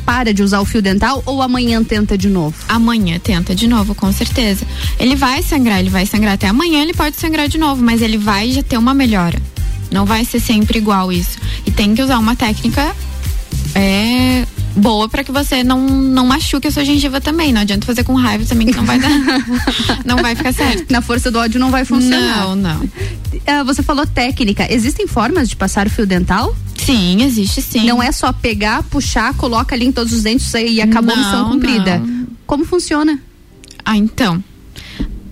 Para de usar o fio dental ou amanhã tenta de novo? Amanhã tenta de novo, com certeza. Ele vai sangrar, ele vai sangrar até amanhã, ele pode sangrar de novo, mas ele vai já ter uma melhora. Não vai ser sempre igual isso. E tem que usar uma técnica é, boa para que você não, não machuque a sua gengiva também. Não adianta fazer com raiva também que não vai dar. [LAUGHS] não vai ficar certo. Na força do ódio não vai funcionar. Não, não. Ah, você falou técnica. Existem formas de passar o fio dental? Sim, existe sim. Não é só pegar, puxar, coloca ali em todos os dentes e acabou a missão Não, cumprida. não. Como funciona? Ah, então.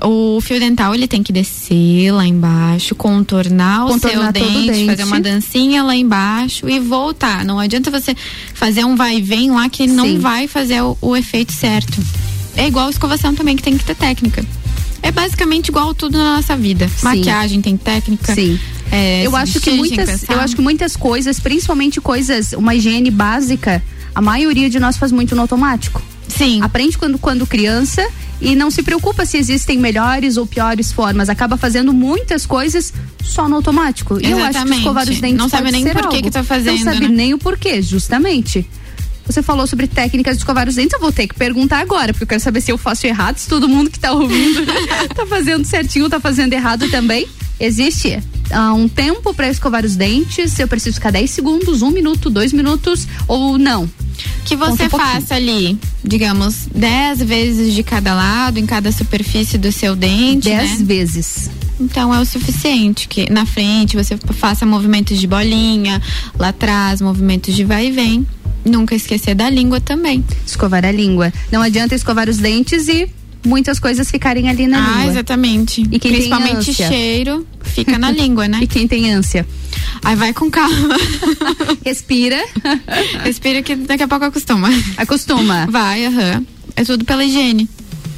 O fio dental ele tem que descer lá embaixo, contornar, Contornar o seu dente, dente. fazer uma dancinha lá embaixo e voltar. Não adianta você fazer um vai e vem lá que não Sim. vai fazer o, o efeito certo. É igual a escovação também que tem que ter técnica. É basicamente igual tudo na nossa vida. Maquiagem tem técnica. Sim. É, eu acho que muitas, eu acho que muitas coisas, principalmente coisas, uma higiene básica, a maioria de nós faz muito no automático. Sim. Aprende quando, quando criança e não se preocupa se existem melhores ou piores formas. Acaba fazendo muitas coisas só no automático. E eu acho que Exatamente. escovar os dentes Não sabe nem ser por que algo. que tá fazendo, Não sabe né? nem o porquê, justamente. Você falou sobre técnicas de escovar os dentes, eu vou ter que perguntar agora, porque eu quero saber se eu faço errado, se todo mundo que tá ouvindo [LAUGHS] tá fazendo certinho, tá fazendo errado também. Existe ah, um tempo para escovar os dentes? Eu preciso ficar 10 segundos, um minuto, dois minutos ou não? Que você um faça ali, digamos, 10 vezes de cada lado, em cada superfície do seu dente. 10 né? vezes. Então é o suficiente que na frente você faça movimentos de bolinha, lá atrás movimentos de vai e vem. Nunca esquecer da língua também. Escovar a língua. Não adianta escovar os dentes e muitas coisas ficarem ali na ah, língua. exatamente. E quem Principalmente tem ânsia? cheiro fica na língua, né? [LAUGHS] E quem tem ânsia? Aí vai com calma. [LAUGHS] Respira. [LAUGHS] Respira que daqui a pouco acostuma. Acostuma. Vai, aham. É tudo pela higiene.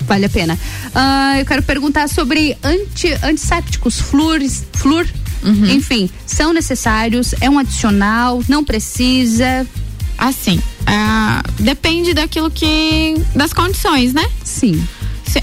Vale a pena. Ah, eu quero perguntar sobre anti, antissépticos, flúores, flúor. Uhum. Enfim, são necessários? É um adicional? Não precisa? Assim, ah, depende daquilo que. das condições, né? Sim.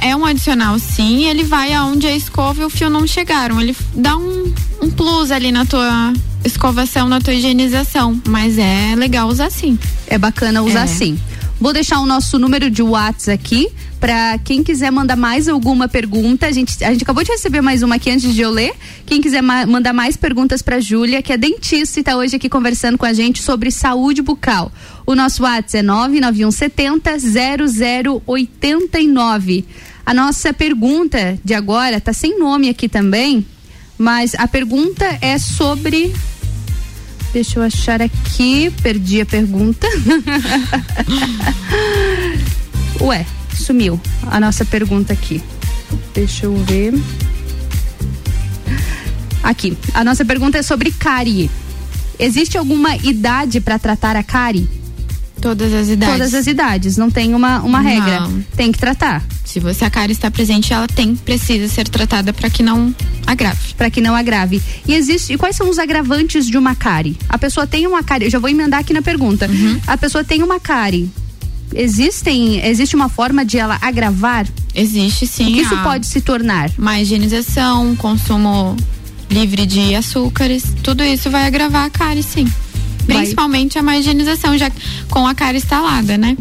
É um adicional, sim, ele vai aonde a escova e o fio não chegaram. Ele dá um, um plus ali na tua escovação, na tua higienização. Mas é legal usar sim. É bacana usar É. sim. Vou deixar o nosso número de WhatsApp aqui para quem quiser mandar mais alguma pergunta. A gente, a gente acabou de receber mais uma aqui antes de eu ler. Quem quiser ma- mandar mais perguntas para Júlia, que é dentista e está hoje aqui conversando com a gente sobre saúde bucal. O nosso WhatsApp é 99170 0089. A nossa pergunta de agora tá sem nome aqui também, mas a pergunta é sobre Deixa eu achar aqui, perdi a pergunta. [LAUGHS] Ué, sumiu a nossa pergunta aqui. Deixa eu ver. Aqui, a nossa pergunta é sobre cárie. Existe alguma idade para tratar a cárie? Todas as idades. Todas as idades, não tem uma, uma Não. regra. Tem que tratar. Se você a cárie está presente, ela tem precisa ser tratada para que não agrave. Para que não agrave. E existe, e quais são os agravantes de uma cárie? A pessoa tem uma cárie, eu já vou emendar aqui na pergunta. Uhum. A pessoa tem uma cárie. Existem, existe uma forma de ela agravar? Existe sim. O que isso pode se tornar? Má higienização, consumo livre de açúcares, tudo isso vai agravar a cárie, sim. Vai. Principalmente a má higienização, já com a cárie instalada, né?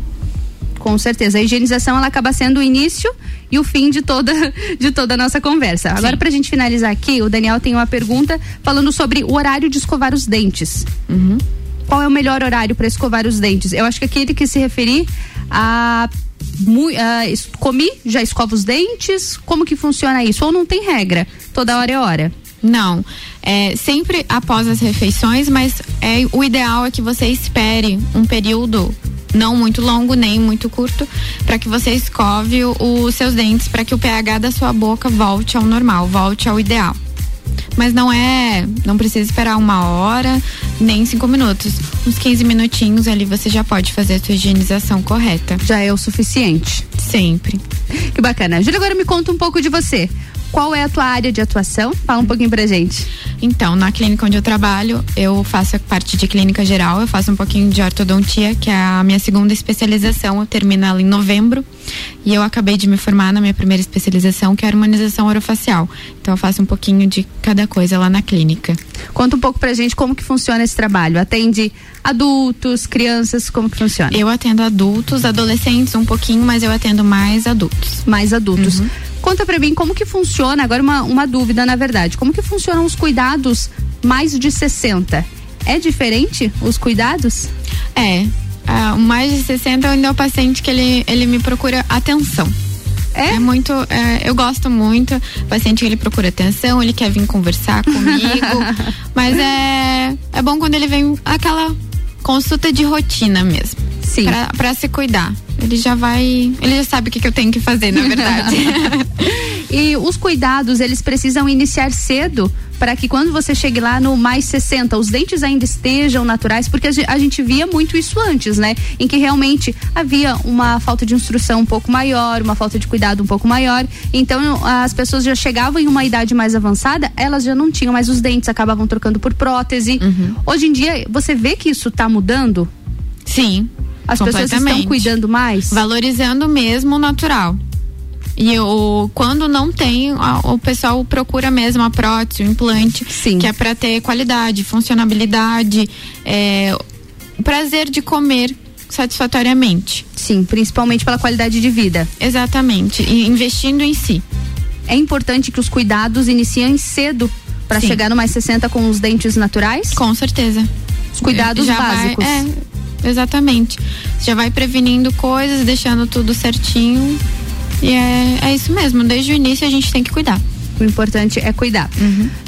Com certeza. A higienização ela acaba sendo o início e o fim de toda, [LAUGHS] de toda a nossa conversa. Agora, pra gente finalizar aqui, o Daniel tem uma pergunta falando sobre o horário de escovar os dentes. Uhum. Qual é o melhor horário para escovar os dentes? Eu acho que aquele que se referir a. a es- comi, já escova os dentes? Como que funciona isso? Ou não tem regra? Toda hora é hora? Não. É sempre após as refeições, mas é, o ideal é que você espere um período não muito longo nem muito curto para que você escove os seus dentes para que o pH da sua boca volte ao normal, volte ao ideal. Mas não é, não precisa esperar uma hora nem cinco minutos. Uns 15 minutinhos ali você já pode fazer a sua higienização correta. Já é o suficiente. Sempre. Que bacana. Júlia, agora me conta um pouco de você. Qual é a tua área de atuação? Fala um pouquinho pra gente. Então, na clínica onde eu trabalho, eu faço a parte de clínica geral, eu faço um pouquinho de ortodontia, que é a minha segunda especialização, eu termino ela em novembro. E eu acabei de me formar na minha primeira especialização, que é a harmonização orofacial. Então eu faço um pouquinho de cada coisa lá na clínica. Conta um pouco pra gente como que funciona esse trabalho. Atende adultos, crianças, como que funciona? Eu atendo adultos, adolescentes um pouquinho, mas eu atendo mais adultos. Mais adultos. Conta pra mim como que funciona, agora uma, uma dúvida na verdade, como que funcionam os cuidados mais de 60? É diferente os cuidados? É. ah, o mais de 60 ainda é o paciente que ele, ele me procura atenção. É? muito, é, eu gosto muito. O paciente ele procura atenção, ele quer vir conversar comigo. [LAUGHS] mas é, é bom quando ele vem aquela consulta de rotina mesmo. Sim. Pra, pra se cuidar. Ele já vai. Ele já sabe o que, que eu tenho que fazer, na verdade. [LAUGHS] E os cuidados, eles precisam iniciar cedo para que quando você chegue lá no mais 60, os dentes ainda estejam naturais, porque a ge- a gente via muito isso antes, né? Em que realmente havia uma falta de instrução um pouco maior, uma falta de cuidado um pouco maior. Então as pessoas já chegavam em uma idade mais avançada, elas já não tinham mais os dentes, acabavam trocando por prótese. Hoje em dia, você vê que isso está mudando? Sim. As pessoas estão cuidando mais? Valorizando mesmo o natural. E o, quando não tem, a- o pessoal procura mesmo a prótese, o implante, que é para ter qualidade, funcionabilidade, é, o prazer de comer satisfatoriamente. Sim, principalmente pela qualidade de vida. Exatamente, e investindo em si. É importante que os cuidados iniciem cedo para Sim. chegar no mais 60 com os dentes naturais? Com certeza. Os cuidados Já vai- básicos. é, exatamente. Já vai prevenindo coisas, deixando tudo certinho. E é, é isso mesmo, desde o início a gente tem que cuidar. O importante é cuidar.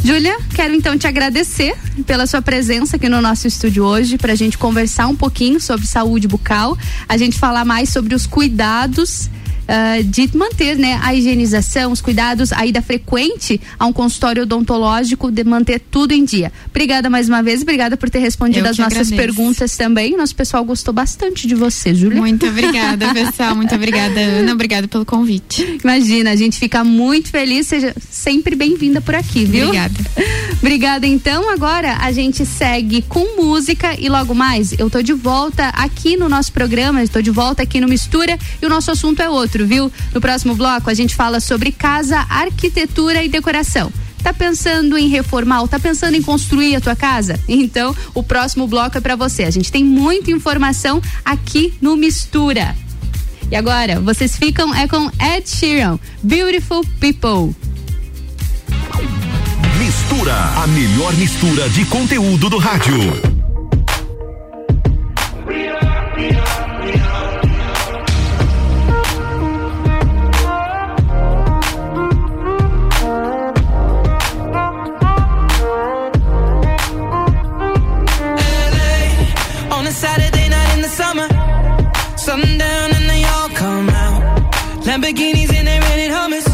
Júlia, quero então te agradecer pela sua presença aqui no nosso estúdio hoje, para a gente conversar um pouquinho sobre saúde bucal, a gente falar mais sobre os cuidados. Ah, de manter né, a higienização, os cuidados, a ida frequente a um consultório odontológico, de manter tudo em dia. Obrigada mais uma vez, obrigada por ter respondido as nossas agradeço. perguntas também. Nosso pessoal gostou bastante de você, Júlia. Muito [LAUGHS] obrigada, pessoal. Muito obrigada, Ana. Obrigada pelo convite. Imagina, a gente fica muito feliz, seja sempre bem-vinda por aqui, viu? Obrigada. [LAUGHS] Obrigada, então. Agora a gente segue com música e logo mais eu tô de volta aqui no nosso programa, estou de volta aqui no Mistura e o nosso assunto é outro, viu? No próximo bloco a gente fala sobre casa, arquitetura e decoração. Tá pensando em reformar ou tá pensando em construir a tua casa? Então, o próximo bloco é para você. A gente tem muita informação aqui no Mistura. E agora, vocês ficam é com Ed Sheeran, Beautiful People. Mistura, a melhor mistura de conteúdo do rádio. Sundown and they all come out. Lamborghinis and they rented hummus.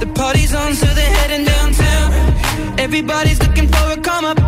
The party's on, so they're heading downtown. Everybody's looking for a come up,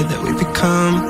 that we become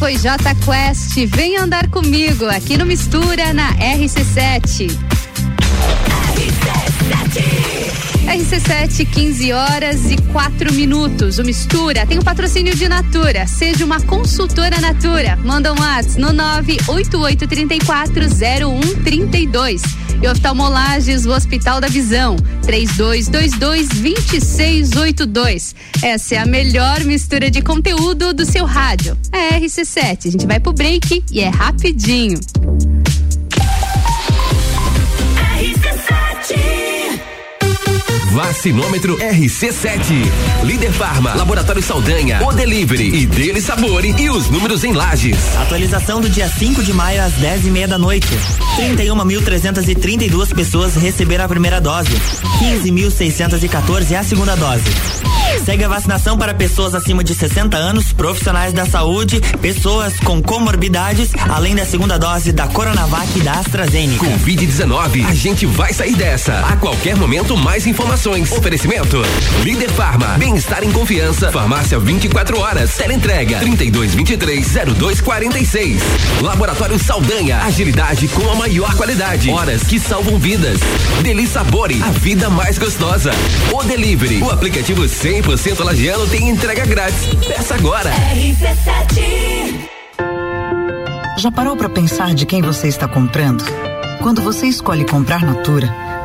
foi J Quest. Vem andar comigo aqui no Mistura na RC7. RC7, 15 horas e 4 minutos. O Mistura tem o patrocínio de Natura. Seja uma consultora Natura. Manda um WhatsApp no 988340132. E oftalmolages, o Hospital da Visão. 3222-2682. Essa é a melhor mistura de conteúdo do seu rádio. É RC7. A gente vai pro break e é rapidinho. Vacinômetro RC7. Líder Farma, Laboratório Saldanha, O Delivery e Dele Sabore e os números em lajes. Atualização do dia 5 de maio às 10 e meia da noite. 31.332 pessoas receberam a primeira dose. 15.614 a segunda dose. Segue a vacinação para pessoas acima de 60 anos, profissionais da saúde, pessoas com comorbidades, além da segunda dose da Coronavac e da AstraZeneca. Covid-19, a gente vai sair dessa. A qualquer momento, mais informações. Oferecimento: Líder Farma, bem-estar em confiança. Farmácia 24 horas. Teleentrega 3223-0246. Laboratório Saldanha, agilidade com a maior qualidade. Horas que salvam vidas. Deli Sabore, a vida mais gostosa. O Delivery, o aplicativo 100% lagiano tem entrega grátis. Peça agora. Já parou para pensar de quem você está comprando? Quando você escolhe comprar Natura,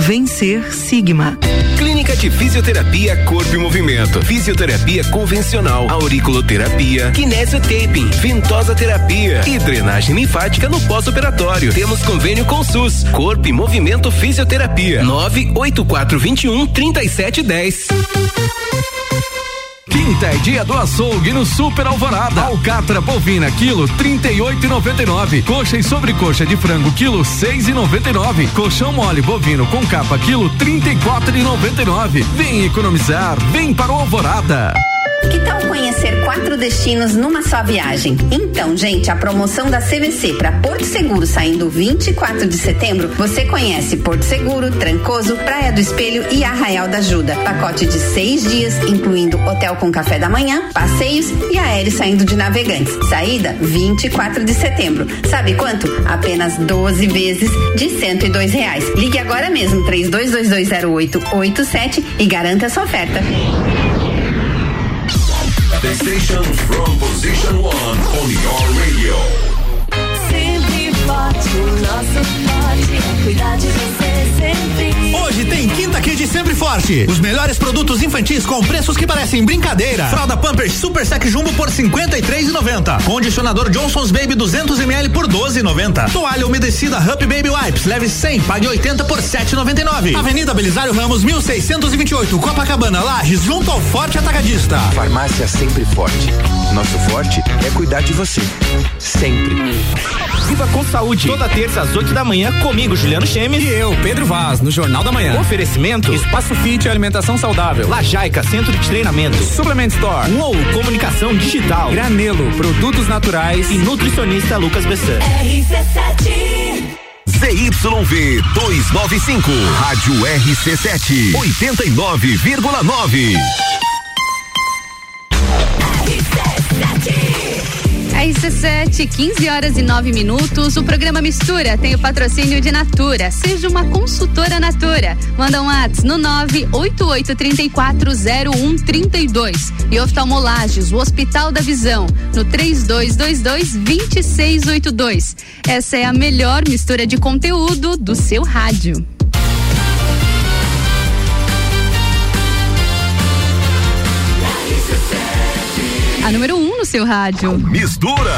Vencer Sigma. Clínica de Fisioterapia Corpo e Movimento. Fisioterapia convencional, auriculoterapia, kinesiotaping, ventosa terapia e drenagem linfática no pós-operatório. Temos convênio com o SUS. Corpo e Movimento Fisioterapia. 98421 3710. Quinta é dia do açougue no Super Alvorada. Alcatra bovina, quilo trinta e oito e noventa e nove. Coxa e sobrecoxa de frango, quilo seis e noventa e nove. Colchão mole bovino com capa, quilo trinta e quatro e noventa e nove. Vem economizar, vem para o Alvorada. Que tal conhecer quatro destinos numa só viagem? Então, gente, a promoção da CVC para Porto Seguro saindo 24 de setembro, você conhece Porto Seguro, Trancoso, Praia do Espelho e Arraial da Ajuda. Pacote de seis dias, incluindo hotel com café da manhã, passeios e aéreo saindo de navegantes. Saída 24 de setembro. Sabe quanto? Apenas 12 vezes de 102 reais. Ligue agora mesmo 32220887 e garanta sua oferta. The station from position one on your radio. Sempre forte, o nosso forte é cuidar de você sempre. Hoje tem Quinta Kid Sempre Forte. Os melhores produtos infantis com preços que parecem brincadeira. Fralda Pampers Super Sec Jumbo por 53,90. Condicionador Johnson's Baby 200 ml por 12,90. Toalha umedecida Happy Baby Wipes leve 100, pague 80 por 7,99. Avenida Belisário Ramos 1628, Copacabana, Lages, junto ao Forte Atacadista. Farmácia Sempre Forte. Nosso forte é cuidar de você. Sempre. Viva com saúde saúde. Toda terça às 8 da manhã, comigo, Juliano Chemes. E eu, Pedro Vaz, no Jornal da Manhã. Oferecimento: Espaço Fit e Alimentação Saudável. Lajaica, Centro de Treinamento. Suplement Store. UOL Comunicação Digital. Granelo, produtos naturais. E nutricionista Lucas Bessan. RC7 ZYV 295, Rádio RC7, 89,9. RC7, 15 horas e 9 minutos. O programa Mistura tem o patrocínio de Natura. Seja uma consultora Natura. Manda um WhatsApp no 988340132. E oftalmolages, o Hospital da Visão, no 3222-2682. Essa é a melhor mistura de conteúdo do seu rádio. A número 1 um no seu rádio. Mistura.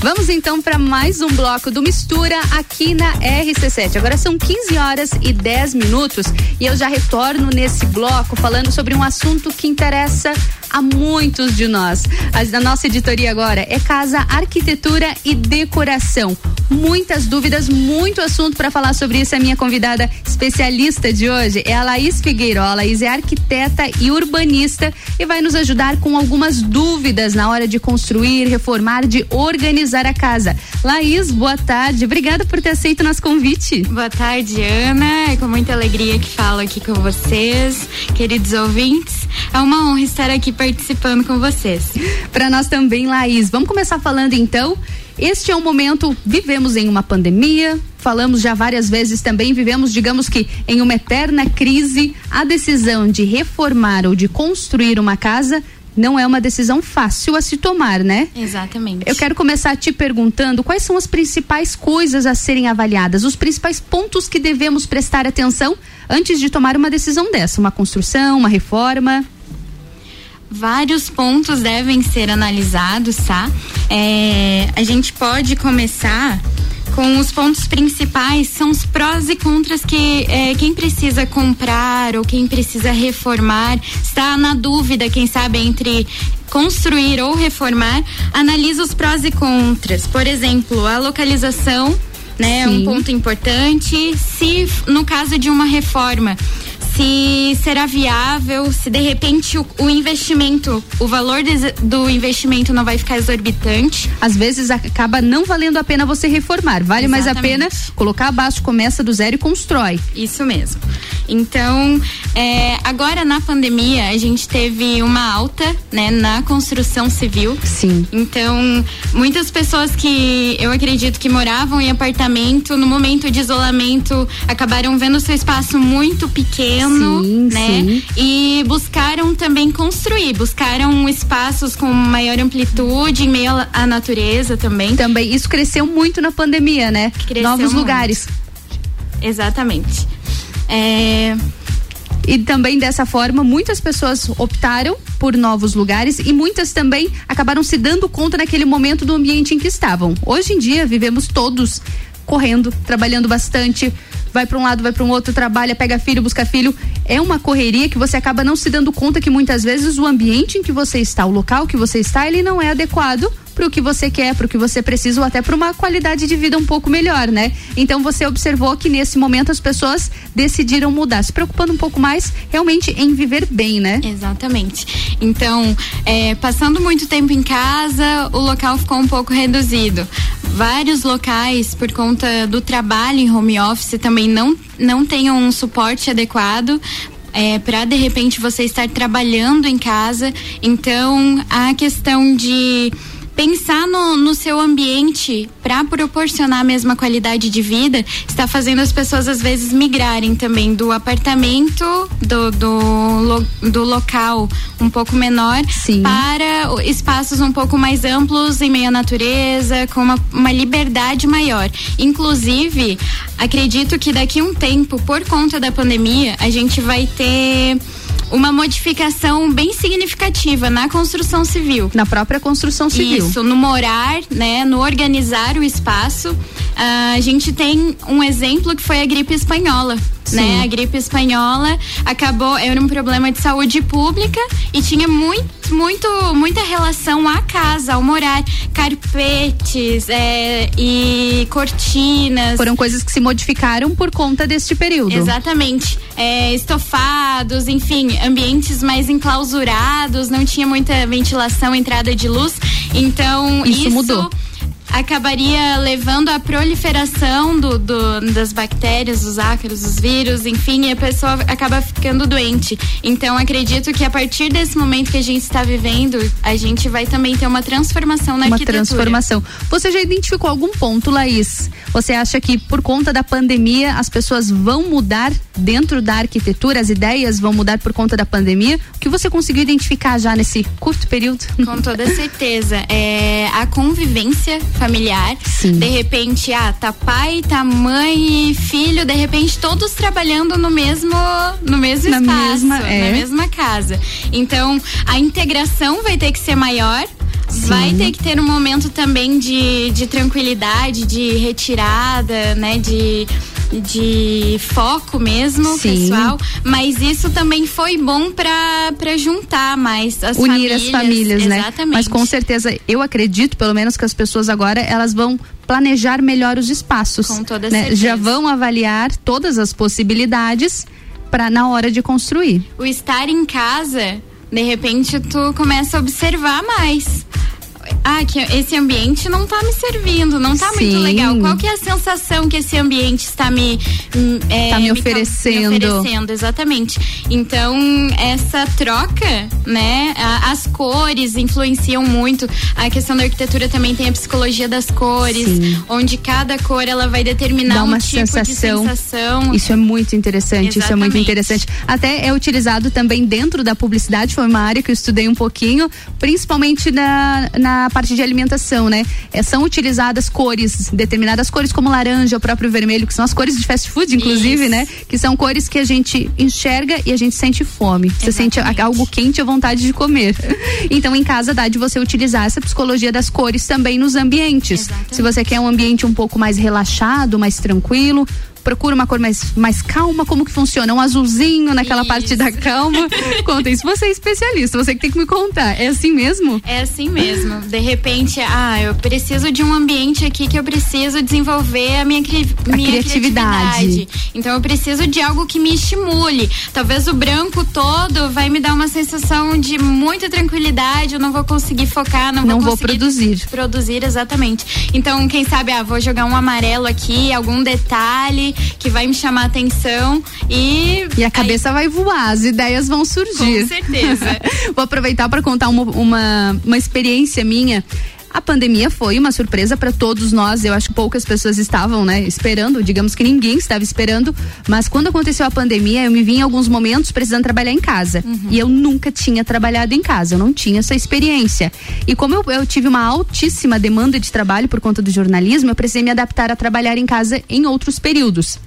Vamos então para mais um bloco do Mistura aqui na RC7. Agora são 15 horas e 10 minutos e eu já retorno nesse bloco falando sobre um assunto que interessa a muitos de nós. A da nossa editoria agora é Casa Arquitetura e Decoração. Muitas dúvidas, muito assunto para falar sobre isso. A minha convidada especialista de hoje é a Laís Figueiredo. A Laís é arquiteta e urbanista e vai nos ajudar com algumas dúvidas na hora de construir, reformar, de organizar a casa. Laís, boa tarde. Obrigada por ter aceito nosso convite. Boa tarde, Ana. É com muita alegria que falo aqui com vocês, queridos ouvintes. É uma honra estar aqui participando com vocês. Para nós também, Laís. Vamos começar falando então. Este é um momento, vivemos em uma pandemia, falamos já várias vezes também, vivemos, digamos que, em uma eterna crise. A decisão de reformar ou de construir uma casa não é uma decisão fácil a se tomar, né? Exatamente. Eu quero começar te perguntando quais são as principais coisas a serem avaliadas, os principais pontos que devemos prestar atenção antes de tomar uma decisão dessa, uma construção, uma reforma. Vários pontos devem ser analisados, tá? É, a gente pode começar com os pontos principais são os prós e contras que é, quem precisa comprar ou quem precisa reformar está na dúvida, quem sabe entre construir ou reformar, analisa os prós e contras. Por exemplo, a localização, né, é um ponto importante. Se no caso de uma reforma se será viável, se de repente o, o investimento, o valor de, do investimento não vai ficar exorbitante. Às vezes acaba não valendo a pena você reformar, vale Exatamente. mais a pena colocar abaixo, começa do zero e constrói. Isso mesmo. Então, é, agora na pandemia a gente teve uma alta, né, na construção civil. Sim. Então, muitas pessoas que eu acredito que moravam em apartamento no momento de isolamento acabaram vendo seu espaço muito pequeno sim, né? Sim. E buscaram também construir, buscaram espaços com maior amplitude, em meio à natureza também. Também, isso cresceu muito na pandemia, né? Cresceu Novos muito. lugares. Exatamente. É... E também dessa forma, muitas pessoas optaram por novos lugares e muitas também acabaram se dando conta naquele momento do ambiente em que estavam. Hoje em dia, vivemos todos correndo, trabalhando bastante, vai para um lado, vai para um outro, trabalha, pega filho, busca filho. É uma correria que você acaba não se dando conta que muitas vezes o ambiente em que você está, o local que você está, ele não é adequado para o que você quer, para o que você precisa ou até para uma qualidade de vida um pouco melhor, né? Então você observou que nesse momento as pessoas decidiram mudar, se preocupando um pouco mais realmente em viver bem, né? Exatamente. Então, é, passando muito tempo em casa, o local ficou um pouco reduzido. Vários locais, por conta do trabalho em home office, também não, não têm um suporte adequado é, para de repente você estar trabalhando em casa. Então, a questão de pensar no, no seu ambiente para proporcionar a mesma qualidade de vida está fazendo as pessoas às vezes migrarem também do apartamento do, do, do local um pouco menor Sim. para espaços um pouco mais amplos em meio à natureza com uma, uma liberdade maior inclusive acredito que daqui a um tempo por conta da pandemia a gente vai ter uma modificação bem significativa na construção civil. Na própria construção civil. Isso, no morar, né, no organizar o espaço. Uh, a gente tem um exemplo que foi a gripe espanhola. Né? A gripe espanhola acabou, era um problema de saúde pública e tinha muito, muito, muita relação à casa, ao morar, carpetes é, e cortinas. Foram coisas que se modificaram por conta deste período. Exatamente. É, estofados, enfim, ambientes mais enclausurados, não tinha muita ventilação, entrada de luz. Então, Isso isso, mudou. Acabaria levando à proliferação do, do- das bactérias, dos ácaros, dos vírus, enfim, e a pessoa acaba ficando doente. Então, acredito que a partir desse momento que a gente está vivendo, a gente vai também ter uma transformação na uma arquitetura. transformação. Você já identificou algum ponto, Laís? Você acha que por conta da pandemia as pessoas vão mudar dentro da arquitetura, as ideias vão mudar por conta da pandemia? O que você conseguiu identificar já nesse curto período? Com toda certeza. É, a convivência familiar. De repente, ah, tá pai, tá mãe e filho, de repente todos trabalhando no mesmo, no mesmo Na espaço, mesma- é. na mesma casa. Então, a integração vai ter que ser maior. Vai ter que ter um momento também de, de tranquilidade, de retirada, né? De, de foco mesmo, Sim. pessoal. Mas isso também foi bom pra juntar mais as Unir famílias. as famílias, né? Exatamente. Mas com certeza, eu acredito, pelo menos, que as pessoas agora elas vão planejar melhor os espaços. Com toda né? certeza. Já vão avaliar todas as possibilidades para na hora de construir. o estar em casa, de repente tu começa a observar mais. Ah, que esse ambiente não tá me servindo, não tá muito Sim. legal. Qual que é a sensação que esse ambiente está me hum, é, Tá me oferecendo. me oferecendo, exatamente. Então, essa troca, né? as cores influenciam muito. A questão da arquitetura também tem a psicologia das cores, Sim. onde cada cor ela vai determinar Dá uma um tipo sensação. de sensação. Isso é muito interessante, isso é muito Exatamente. interessante. Até é utilizado também dentro da publicidade, foi uma área que eu estudei um pouquinho, principalmente na, na parte de alimentação, né? É, são utilizadas cores, determinadas cores como laranja, o próprio vermelho, que são as cores de fast food, inclusive, né? Que são cores que a gente enxerga e a gente sente fome. Você sente algo quente a vontade de comer. [LAUGHS] Então, em casa dá de você utilizar essa psicologia das cores também nos ambientes. Se você quer um ambiente um pouco mais relaxado, mais tranquilo, procura uma cor mais, mais calma, como que funciona? Um azulzinho naquela parte da calma. [LAUGHS] Conta isso. Você é especialista, você que tem que me contar. É assim mesmo? É assim mesmo. De repente, ah, eu preciso de um ambiente aqui que eu preciso desenvolver a minha, cri A minha criatividade. criatividade. Então eu preciso de algo que me estimule. Talvez o branco todo vai me dar uma sensação de muita tranquilidade, eu não vou conseguir focar, não, Não vou conseguir produzir. Produzir, exatamente. Então, quem sabe, ah, vou jogar um amarelo aqui, algum detalhe que vai me chamar a atenção e. E a cabeça vai voar, as ideias vão surgir. Com certeza. [LAUGHS] Vou aproveitar para contar uma, uma, uma experiência minha. A pandemia foi uma surpresa para todos nós. Eu acho que poucas pessoas estavam, né, esperando. Digamos que ninguém estava esperando. Mas quando aconteceu a pandemia, eu me vi em alguns momentos precisando trabalhar em casa. E eu nunca tinha trabalhado em casa. Eu não tinha essa experiência. E como eu, eu tive uma altíssima demanda de trabalho por conta do jornalismo, eu precisei me adaptar a trabalhar em casa em outros períodos.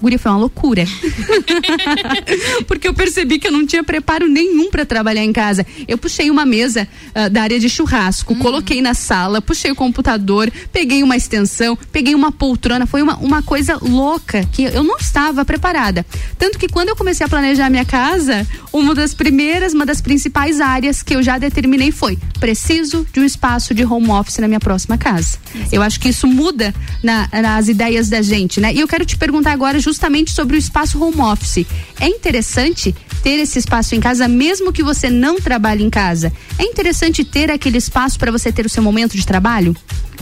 Guria, foi uma loucura. [LAUGHS] Porque eu percebi que eu não tinha preparo nenhum para trabalhar em casa. Eu puxei uma mesa ah, da área de churrasco, coloquei na sala, puxei o computador, peguei uma extensão, peguei uma poltrona. Foi uma, uma coisa louca que eu não estava preparada. Tanto que quando eu comecei a planejar minha casa, uma das primeiras, uma das principais áreas que eu já determinei foi: preciso de um espaço de home office na minha próxima casa. Eu acho que isso muda na- nas ideias da gente, né? E eu quero te perguntar agora justamente sobre o espaço home office. É interessante ter esse espaço em casa, mesmo que você não trabalhe em casa? É interessante ter aquele espaço para você ter o seu momento de trabalho?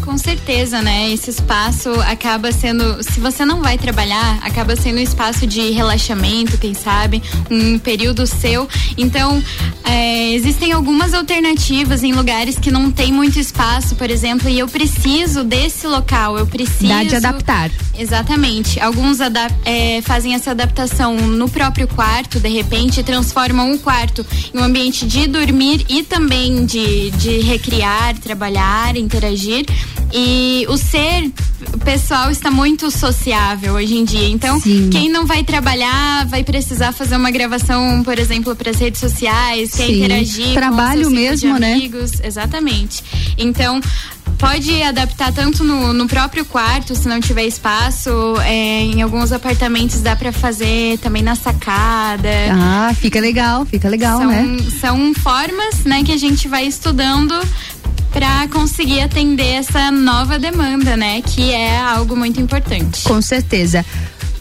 Com certeza, né? Esse espaço acaba sendo, se você não vai trabalhar, acaba sendo um espaço de relaxamento, quem sabe, um período seu. Então, é, existem algumas alternativas em lugares que não tem muito espaço, por exemplo, e eu preciso desse local, eu preciso. Dá de adaptar. Exatamente. Alguns adap- é, fazem essa adaptação no próprio quarto, de repente, transformam o quarto em um ambiente de dormir e também de, de recriar, trabalhar, interagir. E o ser pessoal está muito sociável hoje em dia. Então, quem não vai trabalhar vai precisar fazer uma gravação, por exemplo, para as redes sociais, quer Sim. interagir. Trabalho mesmo, né? amigos. Exatamente. Então, pode adaptar tanto no, no próprio quarto, se não tiver espaço. é, em alguns apartamentos dá para fazer também na sacada. Ah, fica legal, fica legal, são, né? São formas, né, que a gente vai estudando para conseguir atender essa nova demanda, né, que é algo muito importante. Com certeza.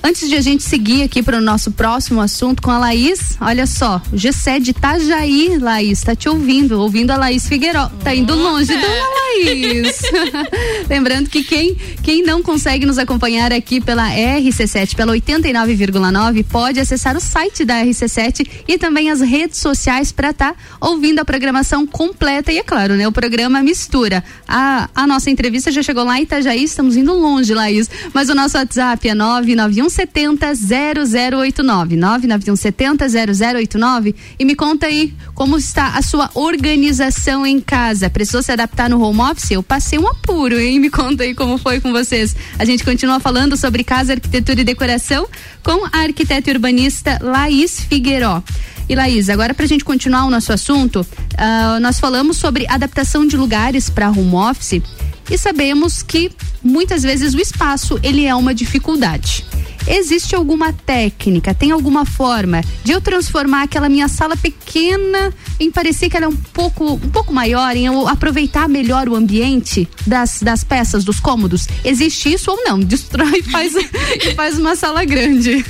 Antes de a gente seguir aqui para o nosso próximo assunto com a Laís, olha só, o Gessé de Itajaí, Laís, tá te ouvindo, ouvindo a Laís Figueiró. Tá indo longe, dona Laís. [LAUGHS] Lembrando que quem, quem não consegue nos acompanhar aqui pela RC7, pela 89,9, pode acessar o site da RC7 e também as redes sociais para estar tá ouvindo a programação completa e, é claro, né, o programa mistura. A, a nossa entrevista já chegou lá em Itajaí, estamos indo longe, Laís, mas o nosso WhatsApp é 991 70 0089 991 70 0089 e me conta aí como está a sua organização em casa. Precisou se adaptar no home office? Eu passei um apuro, hein? Me conta aí como foi com vocês. A gente continua falando sobre casa, arquitetura e decoração com a arquiteta e urbanista Laís Figueiró. E Laís, agora para a gente continuar o nosso assunto, uh, nós falamos sobre adaptação de lugares para home office e sabemos que muitas vezes o espaço ele é uma dificuldade. Existe alguma técnica, tem alguma forma de eu transformar aquela minha sala pequena em parecer que ela é um pouco, um pouco maior, em eu aproveitar melhor o ambiente das, das peças, dos cômodos? Existe isso ou não? Destrói e faz, [LAUGHS] e faz uma sala grande.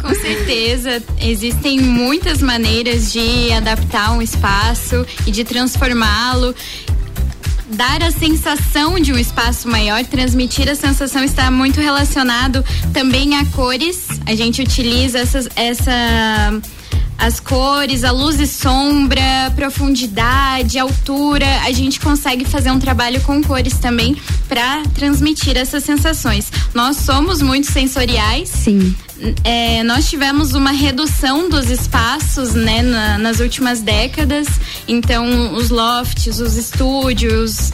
Com certeza, existem muitas maneiras de adaptar um espaço e de transformá-lo dar a sensação de um espaço maior, transmitir a sensação está muito relacionado também a cores. A gente utiliza essas, essa as cores, a luz e sombra, profundidade, altura, a gente consegue fazer um trabalho com cores também para transmitir essas sensações. Nós somos muito sensoriais. Sim. É, nós tivemos uma redução dos espaços, né, na, nas últimas décadas. Então, os lofts, os estúdios,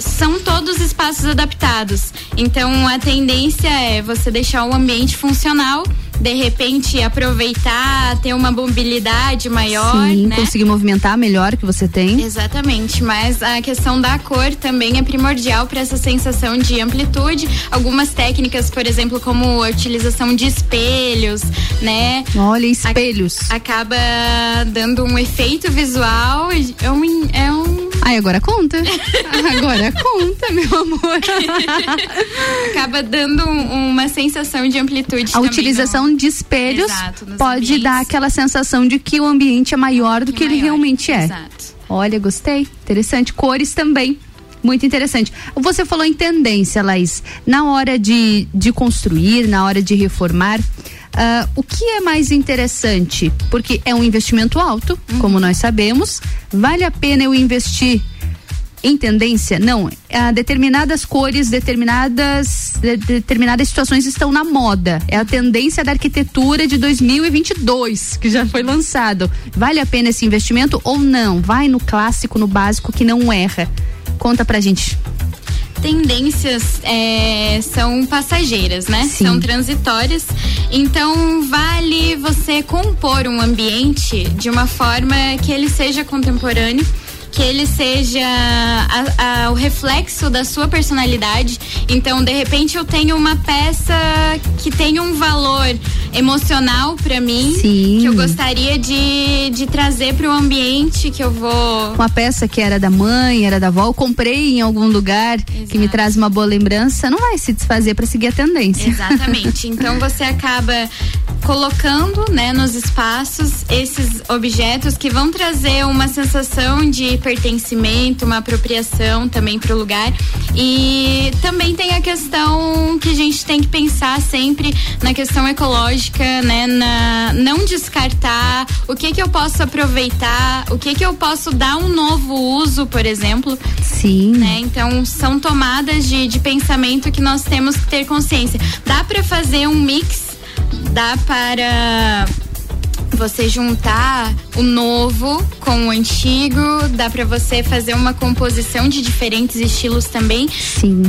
são todos espaços adaptados. Então a tendência é você deixar o ambiente funcional, de repente aproveitar, ter uma mobilidade maior, Sim, né? conseguir movimentar melhor que você tem. Exatamente, mas a questão da cor também é primordial para essa sensação de amplitude. Algumas técnicas, por exemplo, como a utilização de espelhos, né? Olha, espelhos. A, acaba dando um efeito visual, é um, é um Ai, agora conta. [LAUGHS] agora conta, meu amor. [LAUGHS] Acaba dando um, uma sensação de amplitude. A utilização de espelhos Exato, pode ambientes. dar aquela sensação de que o ambiente é maior do que, que ele realmente é. Exato. Olha, gostei. Interessante. Cores também. Muito interessante. Você falou em tendência, Laís. Na hora de, de construir, na hora de reformar, Uh, o que é mais interessante? Porque é um investimento alto, uhum. como nós sabemos. Vale a pena eu investir em tendência? Não. Uh, determinadas cores, determinadas, de, determinadas situações estão na moda. É a tendência da arquitetura de 2022, que já foi lançado. Vale a pena esse investimento ou não? Vai no clássico, no básico, que não erra. Conta pra gente tendências é, são passageiras, né? Sim. São transitórias. Então vale você compor um ambiente de uma forma que ele seja contemporâneo que ele seja a, a, o reflexo da sua personalidade. Então, de repente, eu tenho uma peça que tem um valor emocional para mim, Sim. que eu gostaria de, de trazer para o ambiente que eu vou. Uma peça que era da mãe, era da avó, eu comprei em algum lugar Exato. que me traz uma boa lembrança, não vai se desfazer para seguir a tendência. Exatamente. [LAUGHS] então, você acaba colocando, né, nos espaços esses objetos que vão trazer uma sensação de pertencimento, uma apropriação também para o lugar. E também tem a questão que a gente tem que pensar sempre na questão ecológica, né? Na, não descartar o que que eu posso aproveitar, o que que eu posso dar um novo uso, por exemplo. Sim. Né? Então são tomadas de, de pensamento que nós temos que ter consciência. Dá para fazer um mix, dá para você juntar o novo com o antigo, dá para você fazer uma composição de diferentes estilos também. Sim.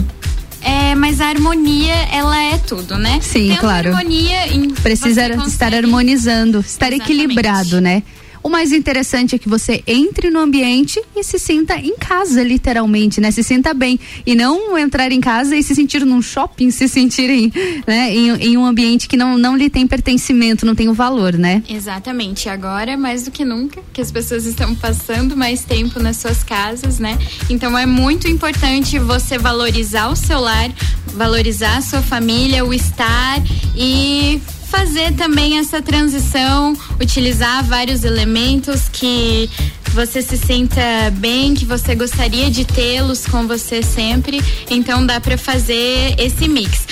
É, mas a harmonia, ela é tudo, né? Sim, Tendo claro. harmonia em, Precisa estar harmonizando, estar Exatamente. equilibrado, né? O mais interessante é que você entre no ambiente e se sinta em casa, literalmente, né? Se sinta bem. E não entrar em casa e se sentir num shopping, se sentirem né? em, em um ambiente que não, não lhe tem pertencimento, não tem o valor, né? Exatamente. Agora, mais do que nunca, que as pessoas estão passando mais tempo nas suas casas, né? Então é muito importante você valorizar o seu lar, valorizar a sua família, o estar e fazer também essa transição, utilizar vários elementos que você se sinta bem, que você gostaria de tê-los com você sempre. Então dá para fazer esse mix.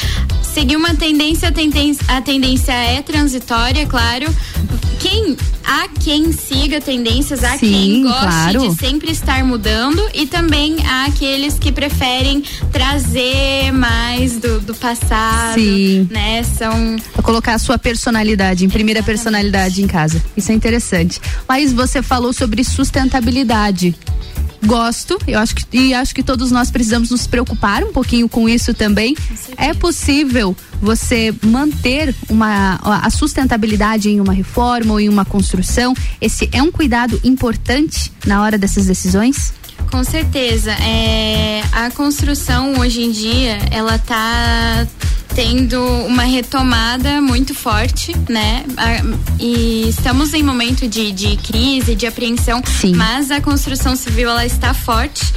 Seguir uma tendência, a tendência, a tendência é transitória, claro. Quem há quem siga tendências, há Sim, quem goste claro. de sempre estar mudando e também há aqueles que preferem trazer mais do, do passado, Sim. né? São colocar a sua personalidade, imprimir a personalidade em casa. Isso é interessante. Mas você falou sobre sustentabilidade. Gosto, eu acho que e acho que todos nós precisamos nos preocupar um pouquinho com isso também. É possível você manter uma a sustentabilidade em uma reforma ou em uma construção? Esse é um cuidado importante na hora dessas decisões? Com certeza. É, a construção hoje em dia, ela tá tendo uma retomada muito forte, né? E estamos em momento de, de crise, de apreensão, mas a construção civil ela está forte.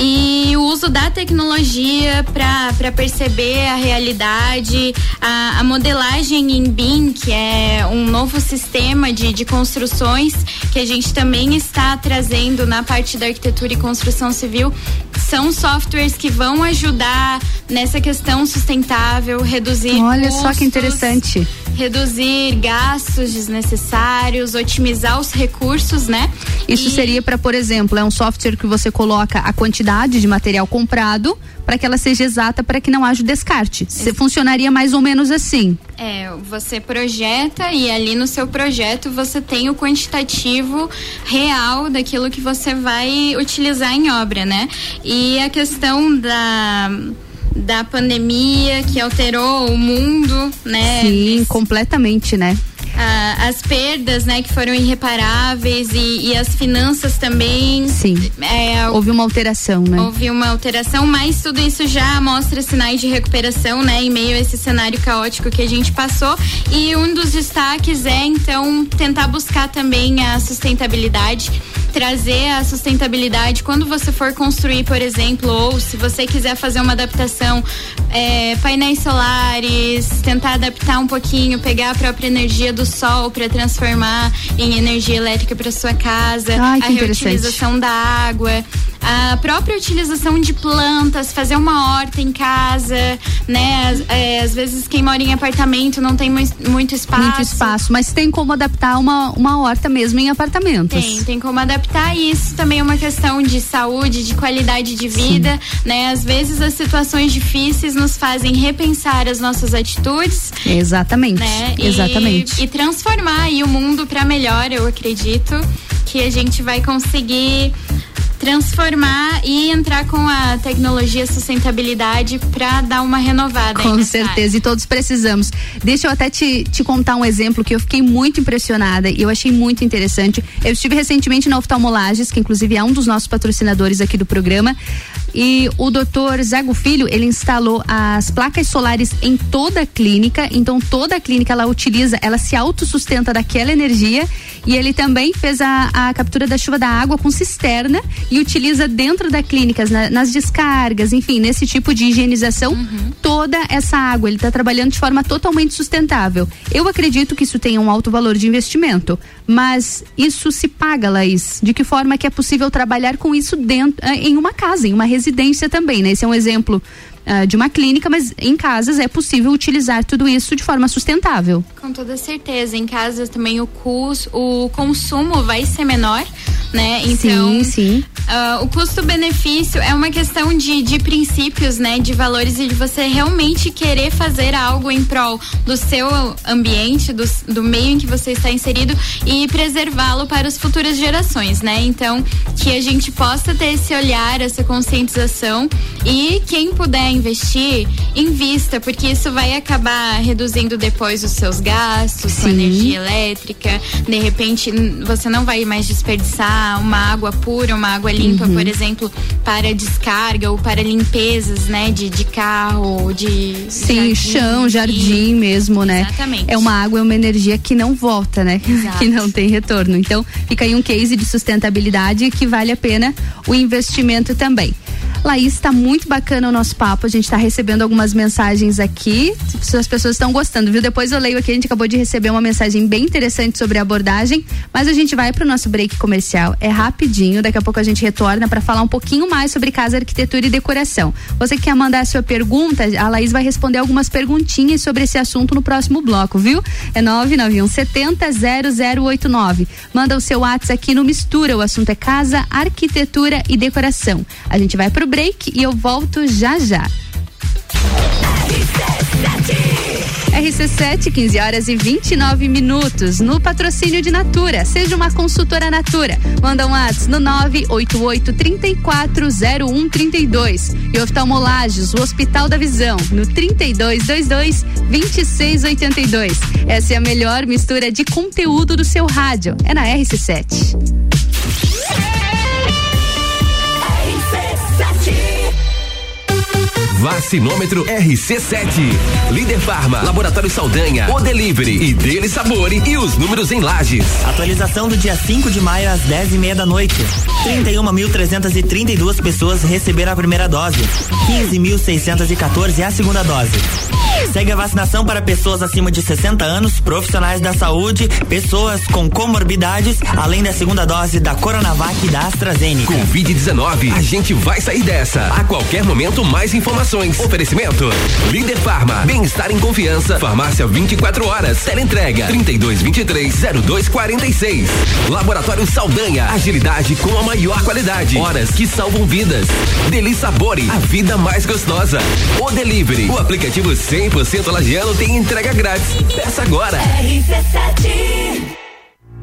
E o uso da tecnologia para perceber a realidade, a, a modelagem em BIM, que é um novo sistema de, de construções que a gente também está trazendo na parte da arquitetura e construção civil, são softwares que vão ajudar nessa questão sustentável, reduzir Olha só que custos, interessante. reduzir gastos desnecessários, otimizar os recursos, né? Isso seria para, por exemplo, é um software que você coloca a quantidade de material comprado para que ela seja exata para que não haja descarte. Você funcionaria mais ou menos assim. É, você projeta e ali no seu projeto você tem o quantitativo real daquilo que você vai utilizar em obra, né? E a questão da da pandemia que alterou o mundo, né? Sim, completamente, né? As perdas, né, que foram irreparáveis e, e as finanças também. Sim. É, Houve uma alteração, né? Houve uma alteração, mas tudo isso já mostra sinais de recuperação, né, em meio a esse cenário caótico que a gente passou. E um dos destaques é, então, tentar buscar também a sustentabilidade, trazer a sustentabilidade quando você for construir, por exemplo, ou se você quiser fazer uma adaptação, é, painéis solares, tentar adaptar um pouquinho, pegar a própria energia do sol para transformar em energia elétrica para sua casa, Ai, a reutilização da água, a própria utilização de plantas, fazer uma horta em casa, né? Às, é, às vezes quem mora em apartamento não tem mui- muito espaço. Muito espaço, mas tem como adaptar uma, uma horta mesmo em apartamentos. Tem, tem como adaptar e isso também é uma questão de saúde, de qualidade de vida, né? Às vezes as situações difíceis nos fazem repensar as nossas atitudes, Exatamente. né? E- Exatamente. E, transformar aí o mundo para melhor, eu acredito que a gente vai conseguir transformar e entrar com a tecnologia sustentabilidade para dar uma renovada. Com certeza, e todos precisamos. Deixa eu até te, te contar um exemplo que eu fiquei muito impressionada e eu achei muito interessante. Eu estive recentemente na Oftalmolages, que inclusive é um dos nossos patrocinadores aqui do programa. E o doutor Zago Filho, ele instalou as placas solares em toda a clínica. Então, toda a clínica ela utiliza, ela se autossustenta daquela energia. E ele também fez a, a captura da chuva da água com cisterna e utiliza dentro da clínica, na- nas descargas, enfim, nesse tipo de higienização, toda essa água. Ele está trabalhando de forma totalmente sustentável. Eu acredito que isso tenha um alto valor de investimento, mas isso se paga, Laís? De que forma que é possível trabalhar com isso dentro, eh, em uma casa, em uma residência também, né? Esse é um exemplo ah, de uma clínica, mas em casas é possível utilizar tudo isso de forma sustentável. Com toda certeza. Em casa também o custo, o consumo vai ser menor, né? Então, sim, sim. ah, o custo-benefício é uma questão de, de princípios, né? De valores e de você realmente querer fazer algo em prol do seu ambiente, do, do meio em que você está inserido e preservá-lo para as futuras gerações, né? Então, que a gente possa ter esse olhar, essa conscientização e quem puder investir, invista, porque isso vai acabar reduzindo depois os seus gastos com energia elétrica. De repente, você não vai mais desperdiçar uma água pura, uma água limpa, Uhum. por exemplo, para descarga ou para limpezas, né, de, de carro, de Sim, chão, jardim mesmo, né? Exatamente. É uma água, é uma energia que não volta, né? [LAUGHS] Exato. que não tem retorno. Então, fica aí um case de sustentabilidade que vale a pena o investimento também. Laís, está muito bacana o nosso papo. A gente está recebendo algumas mensagens aqui. As pessoas estão gostando, viu? Depois eu leio aqui. A gente acabou de receber uma mensagem bem interessante sobre a abordagem. Mas a gente vai para o nosso break comercial. É rapidinho. Daqui a pouco a gente retorna para falar um pouquinho mais sobre casa, arquitetura e decoração. Você que quer mandar a sua pergunta, a Laís vai responder algumas perguntinhas sobre esse assunto no próximo bloco, viu? É 991 70 0089. Manda o seu WhatsApp aqui no Mistura. O assunto é casa, arquitetura e decoração. A gente vai pro break e eu volto já já. RC7, 15 horas e 29 minutos, no patrocínio de Natura. Seja uma consultora Natura. Manda um WhatsApp no 988 340132. E oftalmolages, o Hospital da Visão, no 3222 2682. Essa é a melhor mistura de conteúdo do seu rádio. É na RC7. Vacinômetro RC7. Líder Farma, Laboratório Saldanha, O Delivery e Dele Sabore e os números em lajes. Atualização do dia 5 de maio às 10 e meia da noite. 31.332 pessoas receberam a primeira dose. 15.614 a segunda dose. Segue a vacinação para pessoas acima de 60 anos, profissionais da saúde, pessoas com comorbidades, além da segunda dose da Coronavac e da AstraZeneca. Covid-19, a gente vai sair dessa. A qualquer momento, mais informações. Oferecimento: Líder Farma, bem-estar em confiança. Farmácia 24 horas. Teleentrega 3223-0246. Laboratório Saldanha, agilidade com a maior qualidade. Horas que salvam vidas. Deli Sabore, a vida mais gostosa. O Delivery, o aplicativo 100% lagiano tem entrega grátis. Peça agora.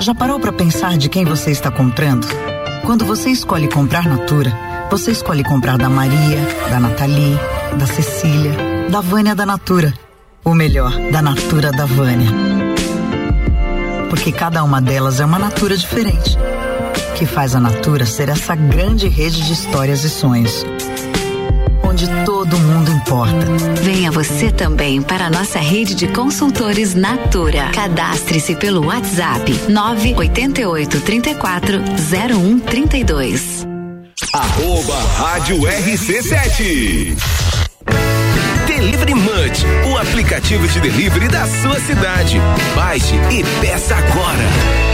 Já parou para pensar de quem você está comprando? Quando você escolhe comprar Natura, você escolhe comprar da Maria, da Nathalie, da Cecília, da Vânia da Natura. O melhor, da Natura da Vânia. Porque cada uma delas é uma Natura diferente. Que faz a Natura ser essa grande rede de histórias e sonhos. Onde todo mundo importa. Venha você também para a nossa rede de consultores Natura. Cadastre-se pelo WhatsApp 988 34 0132. Arroba Rádio RC7. Delivery Munch, o aplicativo de delivery da sua cidade. Baixe e peça agora.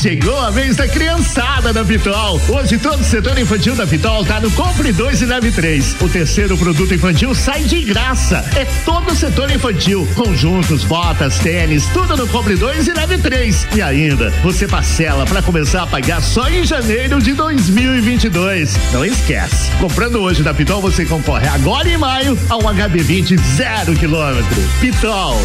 Chegou a vez da criançada da Pitol. Hoje todo o setor infantil da Pitol tá no Compre 2 e Leve 3. O terceiro produto infantil sai de graça. É todo o setor infantil. Conjuntos, botas, tênis, tudo no Compre 2 e Leve 3. E ainda, você parcela para começar a pagar só em janeiro de 2022. Não esquece. Comprando hoje da Pitol, você concorre agora em maio a um HB20 zero quilômetro. Pitol.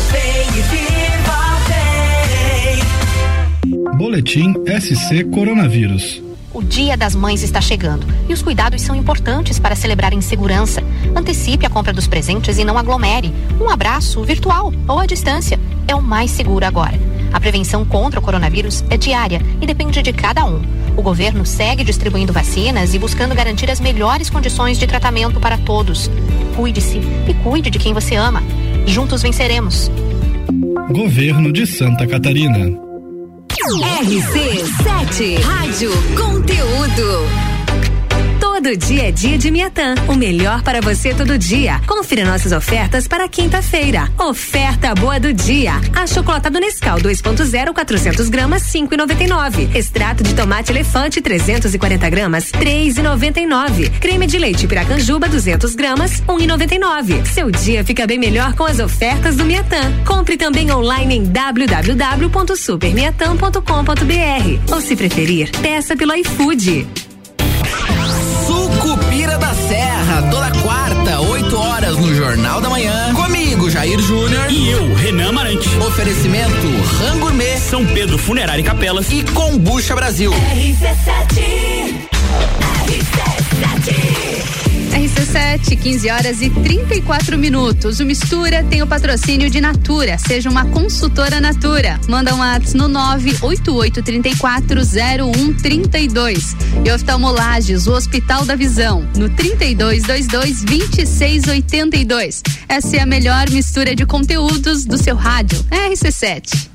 Boletim SC Coronavírus. O Dia das Mães está chegando e os cuidados são importantes para celebrar em segurança. Antecipe a compra dos presentes e não aglomere. Um abraço virtual ou à distância é o mais seguro agora. A prevenção contra o coronavírus é diária e depende de cada um. O governo segue distribuindo vacinas e buscando garantir as melhores condições de tratamento para todos. Cuide-se e cuide de quem você ama. Juntos venceremos. Governo de Santa Catarina. RC7 Rádio Conteúdo. Todo dia é dia de Miatã. O melhor para você todo dia. Confira nossas ofertas para quinta-feira. Oferta boa do dia. Achocolatado Nescau 2.0 400 gramas 5,99. Extrato de tomate elefante 340 gramas 3,99. Creme de leite Piracanjuba 200 gramas 1,99. Seu dia fica bem melhor com as ofertas do Miatã. Compre também online em www.supermiatã.com.br ou se preferir, peça pelo iFood. Sucupira da Serra, toda quarta, 8 horas no Jornal da Manhã. Comigo, Jair Júnior. E eu, Renan Amarante. Oferecimento Rango Gourmet, São Pedro Funerária e Capelas e Combucha Brasil. RC7 RC7 RC7, 15 horas e 34 minutos. O Mistura tem o patrocínio de Natura. Seja uma consultora Natura. Manda um WhatsApp no 988340132. E oftalmolages, o Hospital da Visão, no 3222-2682. Essa é a melhor mistura de conteúdos do seu rádio. RC7.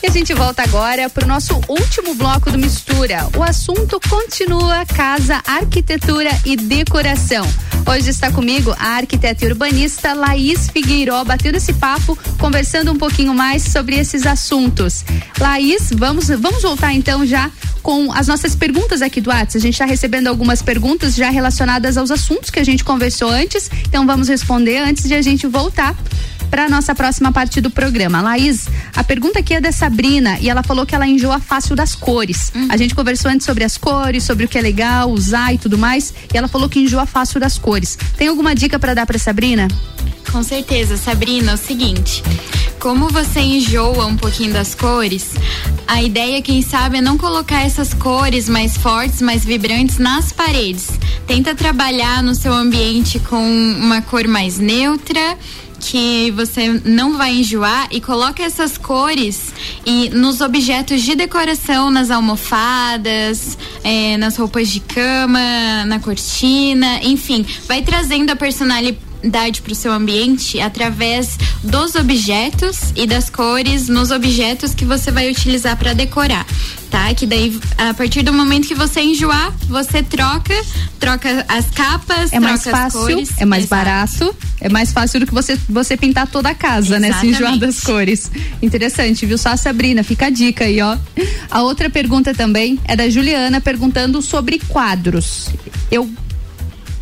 E a gente volta agora para o nosso último bloco do Mistura. O assunto continua casa, arquitetura e decoração. Hoje está comigo a arquiteta e urbanista Laís Figueiró, batendo esse papo, conversando um pouquinho mais sobre esses assuntos. Laís, vamos, vamos voltar então já com as nossas perguntas aqui do WhatsApp. A gente está recebendo algumas perguntas já relacionadas aos assuntos que a gente conversou antes, então vamos responder antes de a gente voltar para nossa próxima parte do programa. Laís, a pergunta aqui é da Sabrina e ela falou que ela enjoa fácil das cores. A gente conversou antes sobre as cores, sobre o que é legal usar e tudo mais, e ela falou que enjoa fácil das cores. Tem alguma dica para dar para Sabrina? Com certeza, Sabrina, é o seguinte. Como você enjoa um pouquinho das cores, a ideia, quem sabe, é não colocar essas cores mais fortes, mais vibrantes nas paredes. Tenta trabalhar no seu ambiente com uma cor mais neutra que você não vai enjoar e coloca essas cores e nos objetos de decoração, nas almofadas, eh, nas roupas de cama, na cortina, enfim, vai trazendo a personalidade para o seu ambiente através dos objetos e das cores nos objetos que você vai utilizar para decorar tá? Que daí, a partir do momento que você enjoar, você troca, troca as capas, É mais fácil, cores. é mais Exato. barato, é mais fácil do que você, você pintar toda a casa, né? Se Exatamente. enjoar das cores. Interessante, viu? Só a Sabrina, fica a dica aí, ó. A outra pergunta também é da Juliana perguntando sobre quadros. Eu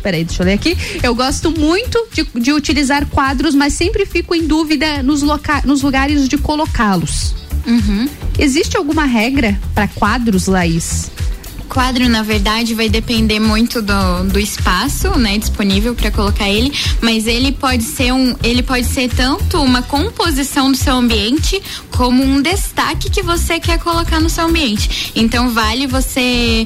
Peraí, deixa eu ler aqui. Eu gosto muito de, de utilizar quadros, mas sempre fico em dúvida nos, loca nos lugares de colocá-los. Uhum. Existe alguma regra para quadros, Laís? Quadro, na verdade, vai depender muito do, do espaço, né, disponível para colocar ele, mas ele pode ser um, ele pode ser tanto uma composição do seu ambiente como um destaque que você quer colocar no seu ambiente. Então vale você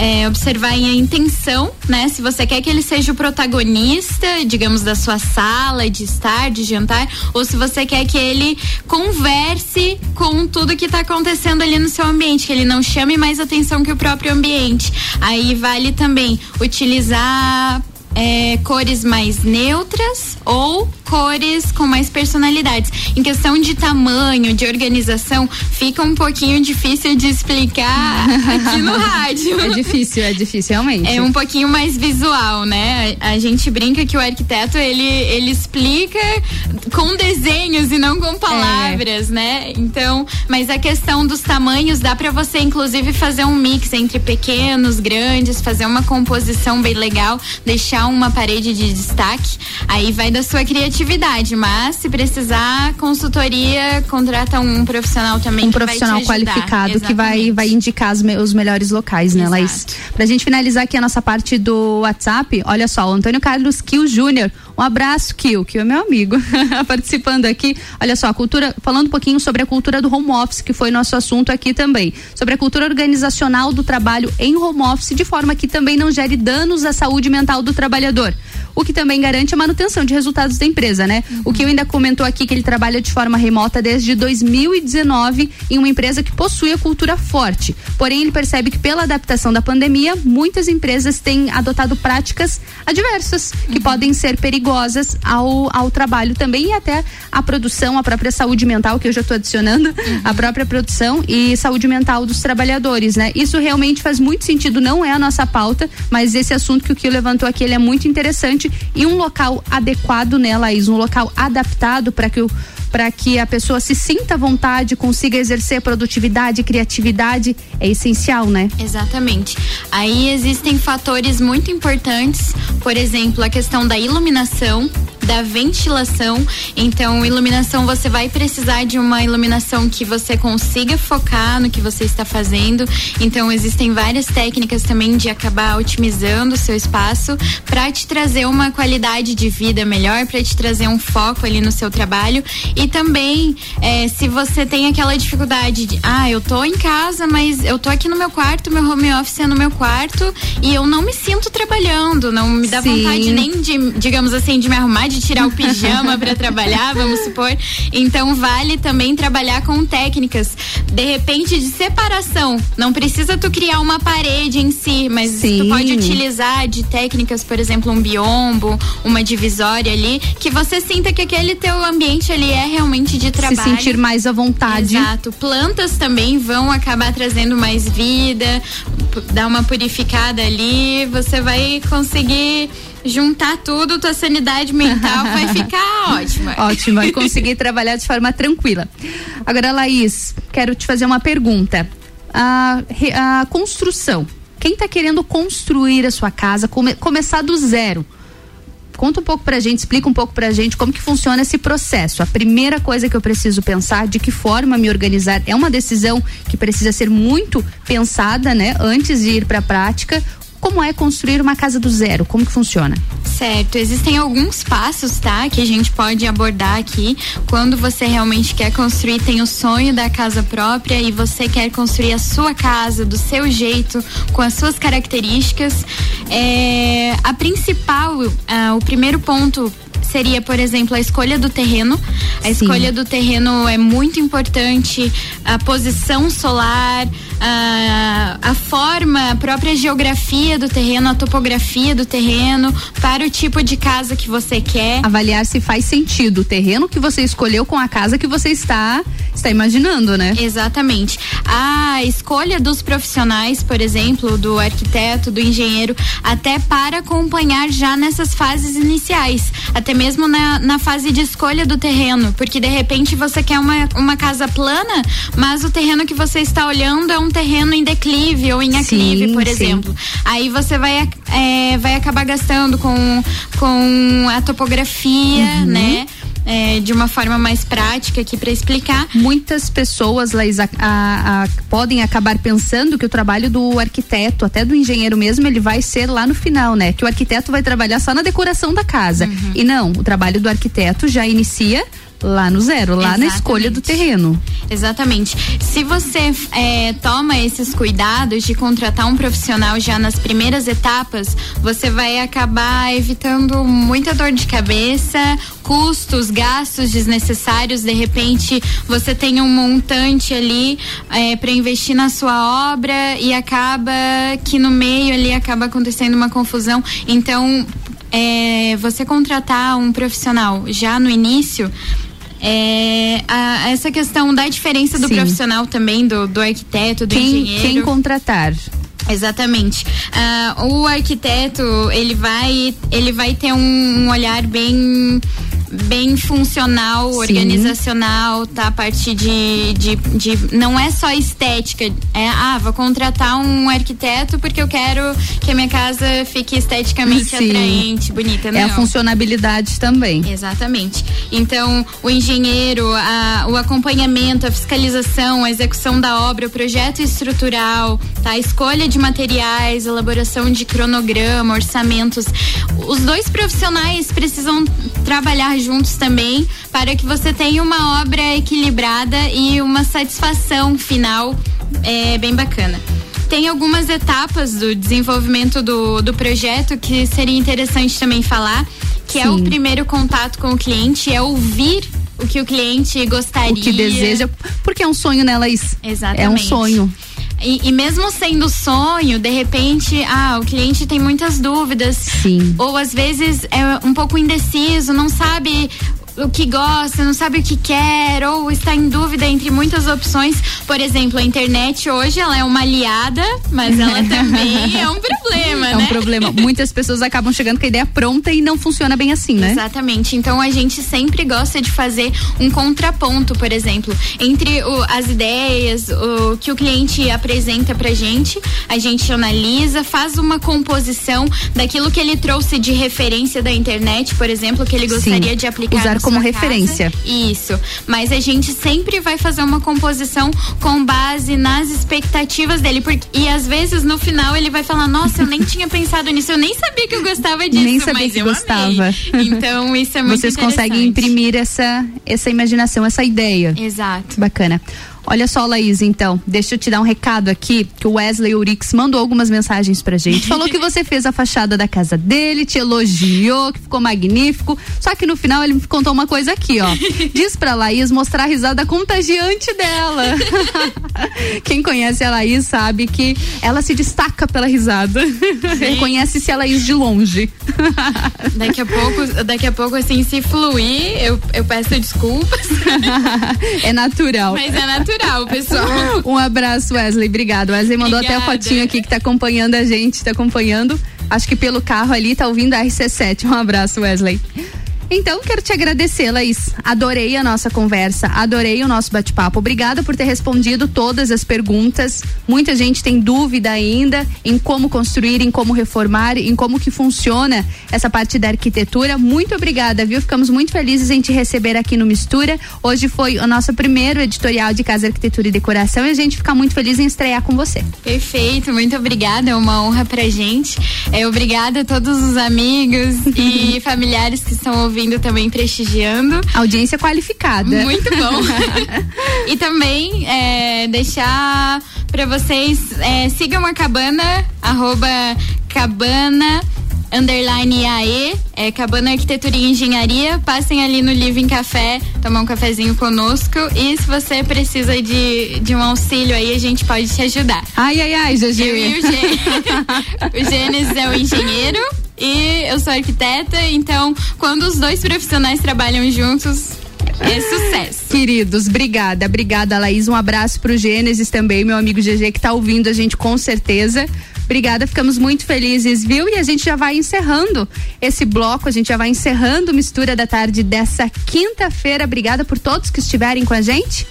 é, observar aí a intenção, né? Se você quer que ele seja o protagonista, digamos, da sua sala de estar, de jantar, ou se você quer que ele converse com tudo que está acontecendo ali no seu ambiente, que ele não chame mais atenção que o próprio ambiente. Aí vale também utilizar é, cores mais neutras ou cores com mais personalidades. Em questão de tamanho, de organização, fica um pouquinho difícil de explicar [LAUGHS] aqui no rádio. É difícil, é difícil, realmente. É um pouquinho mais visual, né? A, a gente brinca que o arquiteto ele, ele explica com desenhos e não com palavras, né? Então, mas a questão dos tamanhos dá para você inclusive fazer um mix entre pequenos, grandes, fazer uma composição bem legal, deixar uma parede de destaque. Aí vai da sua criatividade, mas se precisar consultoria, contrata um profissional também um profissional qualificado que vai, vai indicar os, me- os melhores locais, né, Laís? Pra gente finalizar aqui a nossa parte do WhatsApp, olha só, o Antônio Carlos Kiel Júnior, Um abraço, Kio, Kio é meu amigo, [LAUGHS] participando aqui. Olha só, a cultura, falando um pouquinho sobre a cultura do home office, que foi nosso assunto aqui também. Sobre a cultura organizacional do trabalho em home office, de forma que também não gere danos à saúde mental do trabalhador o que também garante a manutenção de resultados da empresa, né? Uhum. O que eu ainda comentou aqui que ele trabalha de forma remota desde 2019 em uma empresa que possui a cultura forte. Porém, ele percebe que pela adaptação da pandemia, muitas empresas têm adotado práticas adversas que uhum. podem ser perigosas ao, ao trabalho também e até a produção, a própria saúde mental, que eu já estou adicionando, uhum. a própria produção e saúde mental dos trabalhadores, né? Isso realmente faz muito sentido, não é a nossa pauta, mas esse assunto que o Kio levantou aqui, ele é muito interessante e um local adequado, né, Laís? Um local adaptado para que o para que a pessoa se sinta à vontade, consiga exercer produtividade, criatividade, é essencial, né? Exatamente. Aí existem fatores muito importantes, por exemplo, a questão da iluminação, da ventilação. Então, iluminação, você vai precisar de uma iluminação que você consiga focar no que você está fazendo. Então, existem várias técnicas também de acabar otimizando o seu espaço para te trazer uma qualidade de vida melhor, para te trazer um foco ali no seu trabalho. E também, é, se você tem aquela dificuldade de, ah, eu tô em casa, mas eu tô aqui no meu quarto, meu home office é no meu quarto e eu não me sinto trabalhando, não me dá Sim. vontade nem de, digamos assim, de me arrumar, de tirar o pijama para trabalhar, vamos supor. Então vale também trabalhar com técnicas, de repente de separação. Não precisa tu criar uma parede em si, mas Sim. tu pode utilizar de técnicas, por exemplo, um biombo, uma divisória ali, que você sinta que aquele teu ambiente ali é realmente de trabalho. Se sentir mais à vontade. Exato. Plantas também vão acabar trazendo mais vida, dar uma purificada ali, você vai conseguir juntar tudo, tua sanidade mental vai [LAUGHS] ficar ótima. Ótima, e conseguir [LAUGHS] trabalhar de forma tranquila. Agora, Laís, quero te fazer uma pergunta. A, a construção. Quem está querendo construir a sua casa, come, começar do zero? Conta um pouco pra gente, explica um pouco pra gente como que funciona esse processo. A primeira coisa que eu preciso pensar, de que forma me organizar, é uma decisão que precisa ser muito pensada, né, antes de ir para a prática como é construir uma casa do zero? Como que funciona? Certo, existem alguns passos, tá? Que a gente pode abordar aqui. Quando você realmente quer construir, tem o sonho da casa própria e você quer construir a sua casa do seu jeito, com as suas características. É, a principal, uh, o primeiro ponto seria, por exemplo, a escolha do terreno. A Sim. escolha do terreno é muito importante, a posição solar, a, a forma, a própria geografia do terreno, a topografia do terreno, para o tipo de casa que você quer. Avaliar se faz sentido o terreno que você escolheu com a casa que você está está imaginando, né? Exatamente. A escolha dos profissionais, por exemplo, do arquiteto, do engenheiro, até para acompanhar já nessas fases iniciais, até mesmo na, na fase de escolha do terreno, porque de repente você quer uma, uma casa plana, mas o terreno que você está olhando é um terreno em declive ou em aclive, sim, por sim. exemplo. Aí você vai, é, vai acabar gastando com, com a topografia, uhum. né? É, de uma forma mais prática aqui para explicar. Muitas pessoas, Laís, a, a, a, podem acabar pensando que o trabalho do arquiteto, até do engenheiro mesmo, ele vai ser lá no final, né? Que o arquiteto vai trabalhar só na decoração da casa. Uhum. E não, o trabalho do arquiteto já inicia lá no zero, lá Exatamente. na escolha do terreno. Exatamente. Se você é, toma esses cuidados de contratar um profissional já nas primeiras etapas, você vai acabar evitando muita dor de cabeça, custos, gastos desnecessários. De repente, você tem um montante ali é, para investir na sua obra e acaba que no meio ali acaba acontecendo uma confusão. Então, é, você contratar um profissional já no início é, a, essa questão da diferença do Sim. profissional também, do, do arquiteto, do quem, engenheiro. Quem contratar? Exatamente. Uh, o arquiteto ele vai ele vai ter um, um olhar bem bem funcional, organizacional, tá? A parte de, de, de, não é só estética, é, ah, vou contratar um arquiteto porque eu quero que a minha casa fique esteticamente Sim. atraente, bonita, não. É a funcionabilidade também. Exatamente. Então, o engenheiro, a- o acompanhamento, a fiscalização, a execução da obra, o projeto estrutural, tá? a escolha de materiais, elaboração de cronograma, orçamentos. Os dois profissionais precisam trabalhar juntos também para que você tenha uma obra equilibrada e uma satisfação final é, bem bacana. Tem algumas etapas do desenvolvimento do, do projeto que seria interessante também falar, que é o Sim. primeiro contato com o cliente, é ouvir o que o cliente gostaria. O que deseja, porque é um sonho, né, Laís? Exatamente. É um sonho. E, e mesmo sendo sonho, de repente, ah, o cliente tem muitas dúvidas. Sim. Ou às vezes é um pouco indeciso, não sabe o que gosta, não sabe o que quer, ou está em dúvida entre muitas opções. Por exemplo, a internet hoje ela é uma aliada, mas ela [LAUGHS] também é um problema, É né? um problema. Muitas pessoas acabam chegando com a ideia pronta e não funciona bem assim, né? Exatamente. Então a gente sempre gosta de fazer um contraponto, por exemplo, entre o- as ideias, o que o cliente apresenta pra gente, a gente analisa, faz uma composição daquilo que ele trouxe de referência da internet, por exemplo, que ele gostaria Sim. de aplicar Usar na como referência. casa. Isso. Mas a gente sempre vai fazer uma composição com base nas expectativas dele, porque e às vezes no final ele vai falar: "Nossa, eu nem [LAUGHS] tinha pensado nisso, eu nem sabia que eu gostava disso, Nem sabia que eu amei." gostava. [LAUGHS] Então, isso é muito Vocês conseguem imprimir essa, essa imaginação, essa ideia. Exato. Bacana. Olha só, Laís, então, deixa eu te dar um recado aqui, que o Wesley Urix mandou algumas mensagens pra gente. Falou que você fez a fachada da casa dele, te elogiou, que ficou magnífico. Só que no final ele me contou uma coisa aqui, ó. [LAUGHS] Diz pra Laís mostrar a risada contagiante dela. [LAUGHS] Quem conhece a Laís sabe que ela se destaca pela risada. Reconhece-se a Laís de longe. Daqui a pouco, daqui a pouco assim, se fluir, eu, eu peço desculpas. [LAUGHS] É natural. Mas é natural, pessoal. [LAUGHS] Um abraço, Wesley. Obrigado. Wesley mandou até a Obrigada. fotinho aqui que tá acompanhando a gente, tá acompanhando. Acho que pelo carro ali tá ouvindo a RC7. Um abraço, Wesley. Então, quero te agradecer, Laís. Adorei a nossa conversa, adorei o nosso bate-papo. Obrigada por ter respondido todas as perguntas. Muita gente tem dúvida ainda em como construir, em como reformar, em como que funciona essa parte da arquitetura. Muito obrigada, viu? Ficamos muito felizes em te receber aqui no Mistura. Hoje foi o nosso primeiro editorial de Casa Arquitetura e Decoração e a gente fica muito feliz em estrear com você. Perfeito, muito obrigada, é uma honra pra gente. É, obrigada a todos os amigos e [LAUGHS] familiares que estão ouvindo também prestigiando. Audiência qualificada. Muito bom. [LAUGHS] e também é, deixar pra vocês, é, sigam a cabana, arroba cabana underline AE, é Cabana Arquitetura e Engenharia. Passem ali no Living Café, tomar um cafezinho conosco. E se você precisa de, de um auxílio aí, a gente pode te ajudar. Ai, ai, ai, GG. Eu e o Gê- [LAUGHS] o Gênesis é o engenheiro e eu sou arquiteta, então quando os dois profissionais trabalham juntos, é sucesso. Queridos, obrigada, obrigada, Laís. Um abraço pro Gênesis também, meu amigo GG, que tá ouvindo a gente com certeza. Obrigada, ficamos muito felizes, viu? E a gente já vai encerrando esse bloco, a gente já vai encerrando Mistura da Tarde dessa quinta-feira. Obrigada por todos que estiverem com a gente.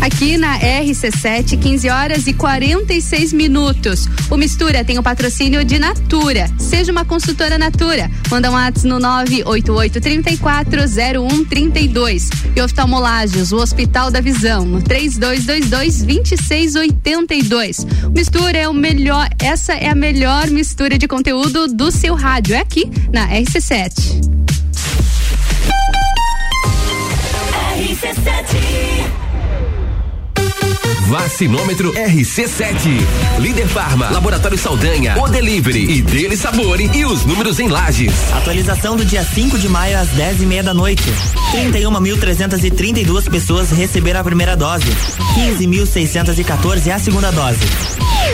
Aqui na RC7, 15 horas e 46 minutos. O Mistura tem o patrocínio de Natura. Seja uma consultora Natura. Manda um WhatsApp no 988340132. E oftalmolagens, o Hospital da Visão, no 3222-2682. O Mistura é o melhor, essa é a melhor mistura de conteúdo do seu rádio. É aqui na RC7. Vacinômetro RC7. Líder Farma, Laboratório Saldanha, O Delivery e Dele Sabore e os números em lajes. Atualização do dia 5 de maio às 10 e meia da noite. 31.332 pessoas receberam a primeira dose. 15.614 a segunda dose.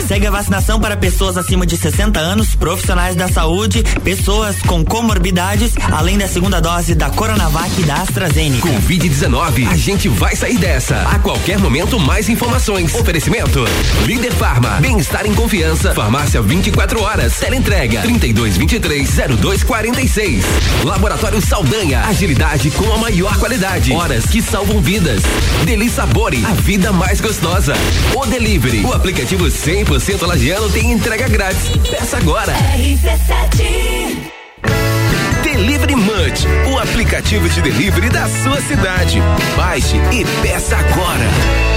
Segue a vacinação para pessoas acima de 60 anos, profissionais da saúde, pessoas com comorbidades, além da segunda dose da Coronavac e da AstraZeneca. Covid-19, a gente vai sair dessa. A qualquer momento, mais informações. Oferecimento. Líder Farma. Bem-estar em confiança. Farmácia 24 horas. Teleentrega 3223 0246. Laboratório Saldanha. Agilidade com a maior qualidade. Horas que salvam vidas. Deli Sabore. A vida mais gostosa. O Delivery. O aplicativo 100% lagiano tem entrega grátis. Peça agora. RC7 Delivery Munch, o aplicativo de delivery da sua cidade. Baixe e peça agora.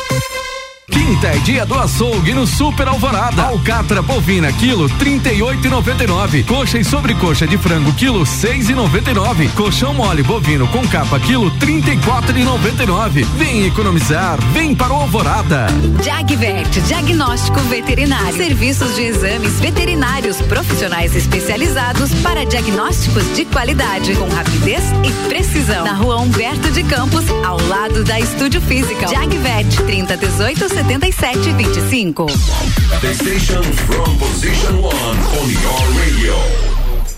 Quinta é dia do açougue no Super Alvorada. Alcatra bovina, quilo trinta e oito e noventa e nove. Coxa e sobrecoxa de frango, quilo seis e noventa e nove. Colchão mole bovino com capa, quilo trinta e quatro e noventa e nove. Vem economizar, vem para o Alvorada. Jagvet, diagnóstico veterinário. Serviços de exames veterinários profissionais especializados para diagnósticos de qualidade, com rapidez e precisão. Na rua Humberto de Campos, ao lado da Estúdio Física. Jagvet, 30 18 77 25. The station from position one on your radio.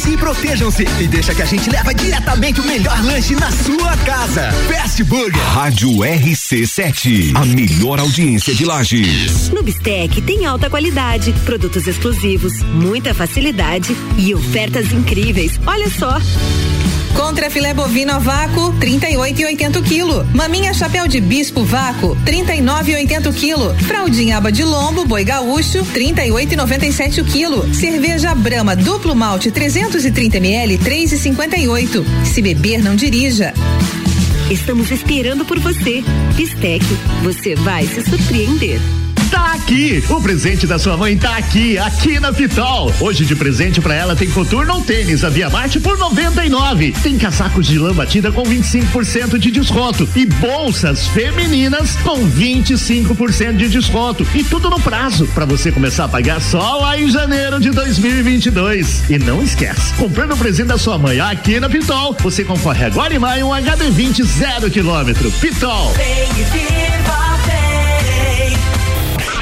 Cuidem-se e protejam-se e deixa que a gente leva diretamente o melhor lanche na sua casa. Fast Burger. Rádio RC7, a melhor audiência de Lages. No Bistec tem alta qualidade, produtos exclusivos, muita facilidade e ofertas incríveis. Olha só. Contra filé bovino a vácuo, 38,80 kg. Maminha chapéu de bispo vácuo, 39,80 kg. Fraldinha aba de lombo boi gaúcho, 38,97 kg. Cerveja Brama duplo malte 330 ml, 3,58. Se beber não dirija. Estamos esperando por você. Bistec, você vai se surpreender. Tá aqui! O presente da sua mãe tá aqui, aqui na Pitol. Hoje de presente pra ela tem Coturno tênis, a Via Marte por 99. Tem casacos de lã batida com 25% de desconto e bolsas femininas com 25% de desconto e tudo no prazo para você começar a pagar só lá em janeiro de 2022. E não esquece, comprando o presente da sua mãe aqui na Pitol, você concorre agora em maio um HB20 zero quilômetro. Pitol.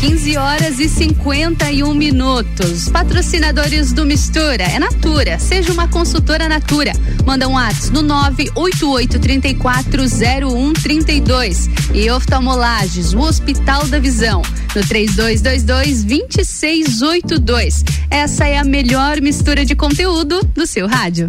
15 horas e 51 minutos. Patrocinadores do Mistura é Natura. Seja uma consultora Natura. Manda um WhatsApp no 988340132. E oftalmolages, o Hospital da Visão, no 3222-2682. Essa é a melhor mistura de conteúdo do seu rádio.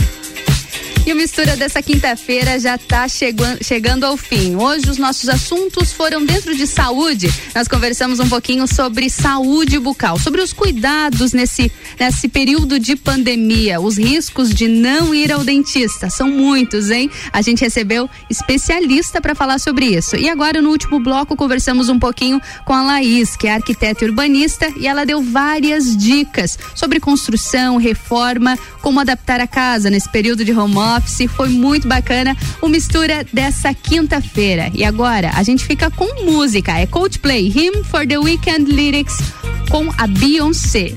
E o Mistura dessa quinta-feira já está chegando, chegando ao fim. Hoje os nossos assuntos foram dentro de saúde. Nós conversamos um pouquinho sobre saúde bucal, sobre os cuidados nesse, nesse período de pandemia, os riscos de não ir ao dentista. São muitos, hein? A gente recebeu especialista para falar sobre isso. E agora, no último bloco, conversamos um pouquinho com a Laís, que é arquiteta e urbanista, e ela deu várias dicas sobre construção, reforma, como adaptar a casa nesse período de home office. Foi muito bacana o mistura dessa quinta-feira. E agora a gente fica com música. É Coldplay, Him for the Weekend Lyrics com a Beyoncé.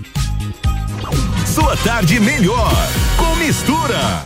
Sua tarde melhor com mistura.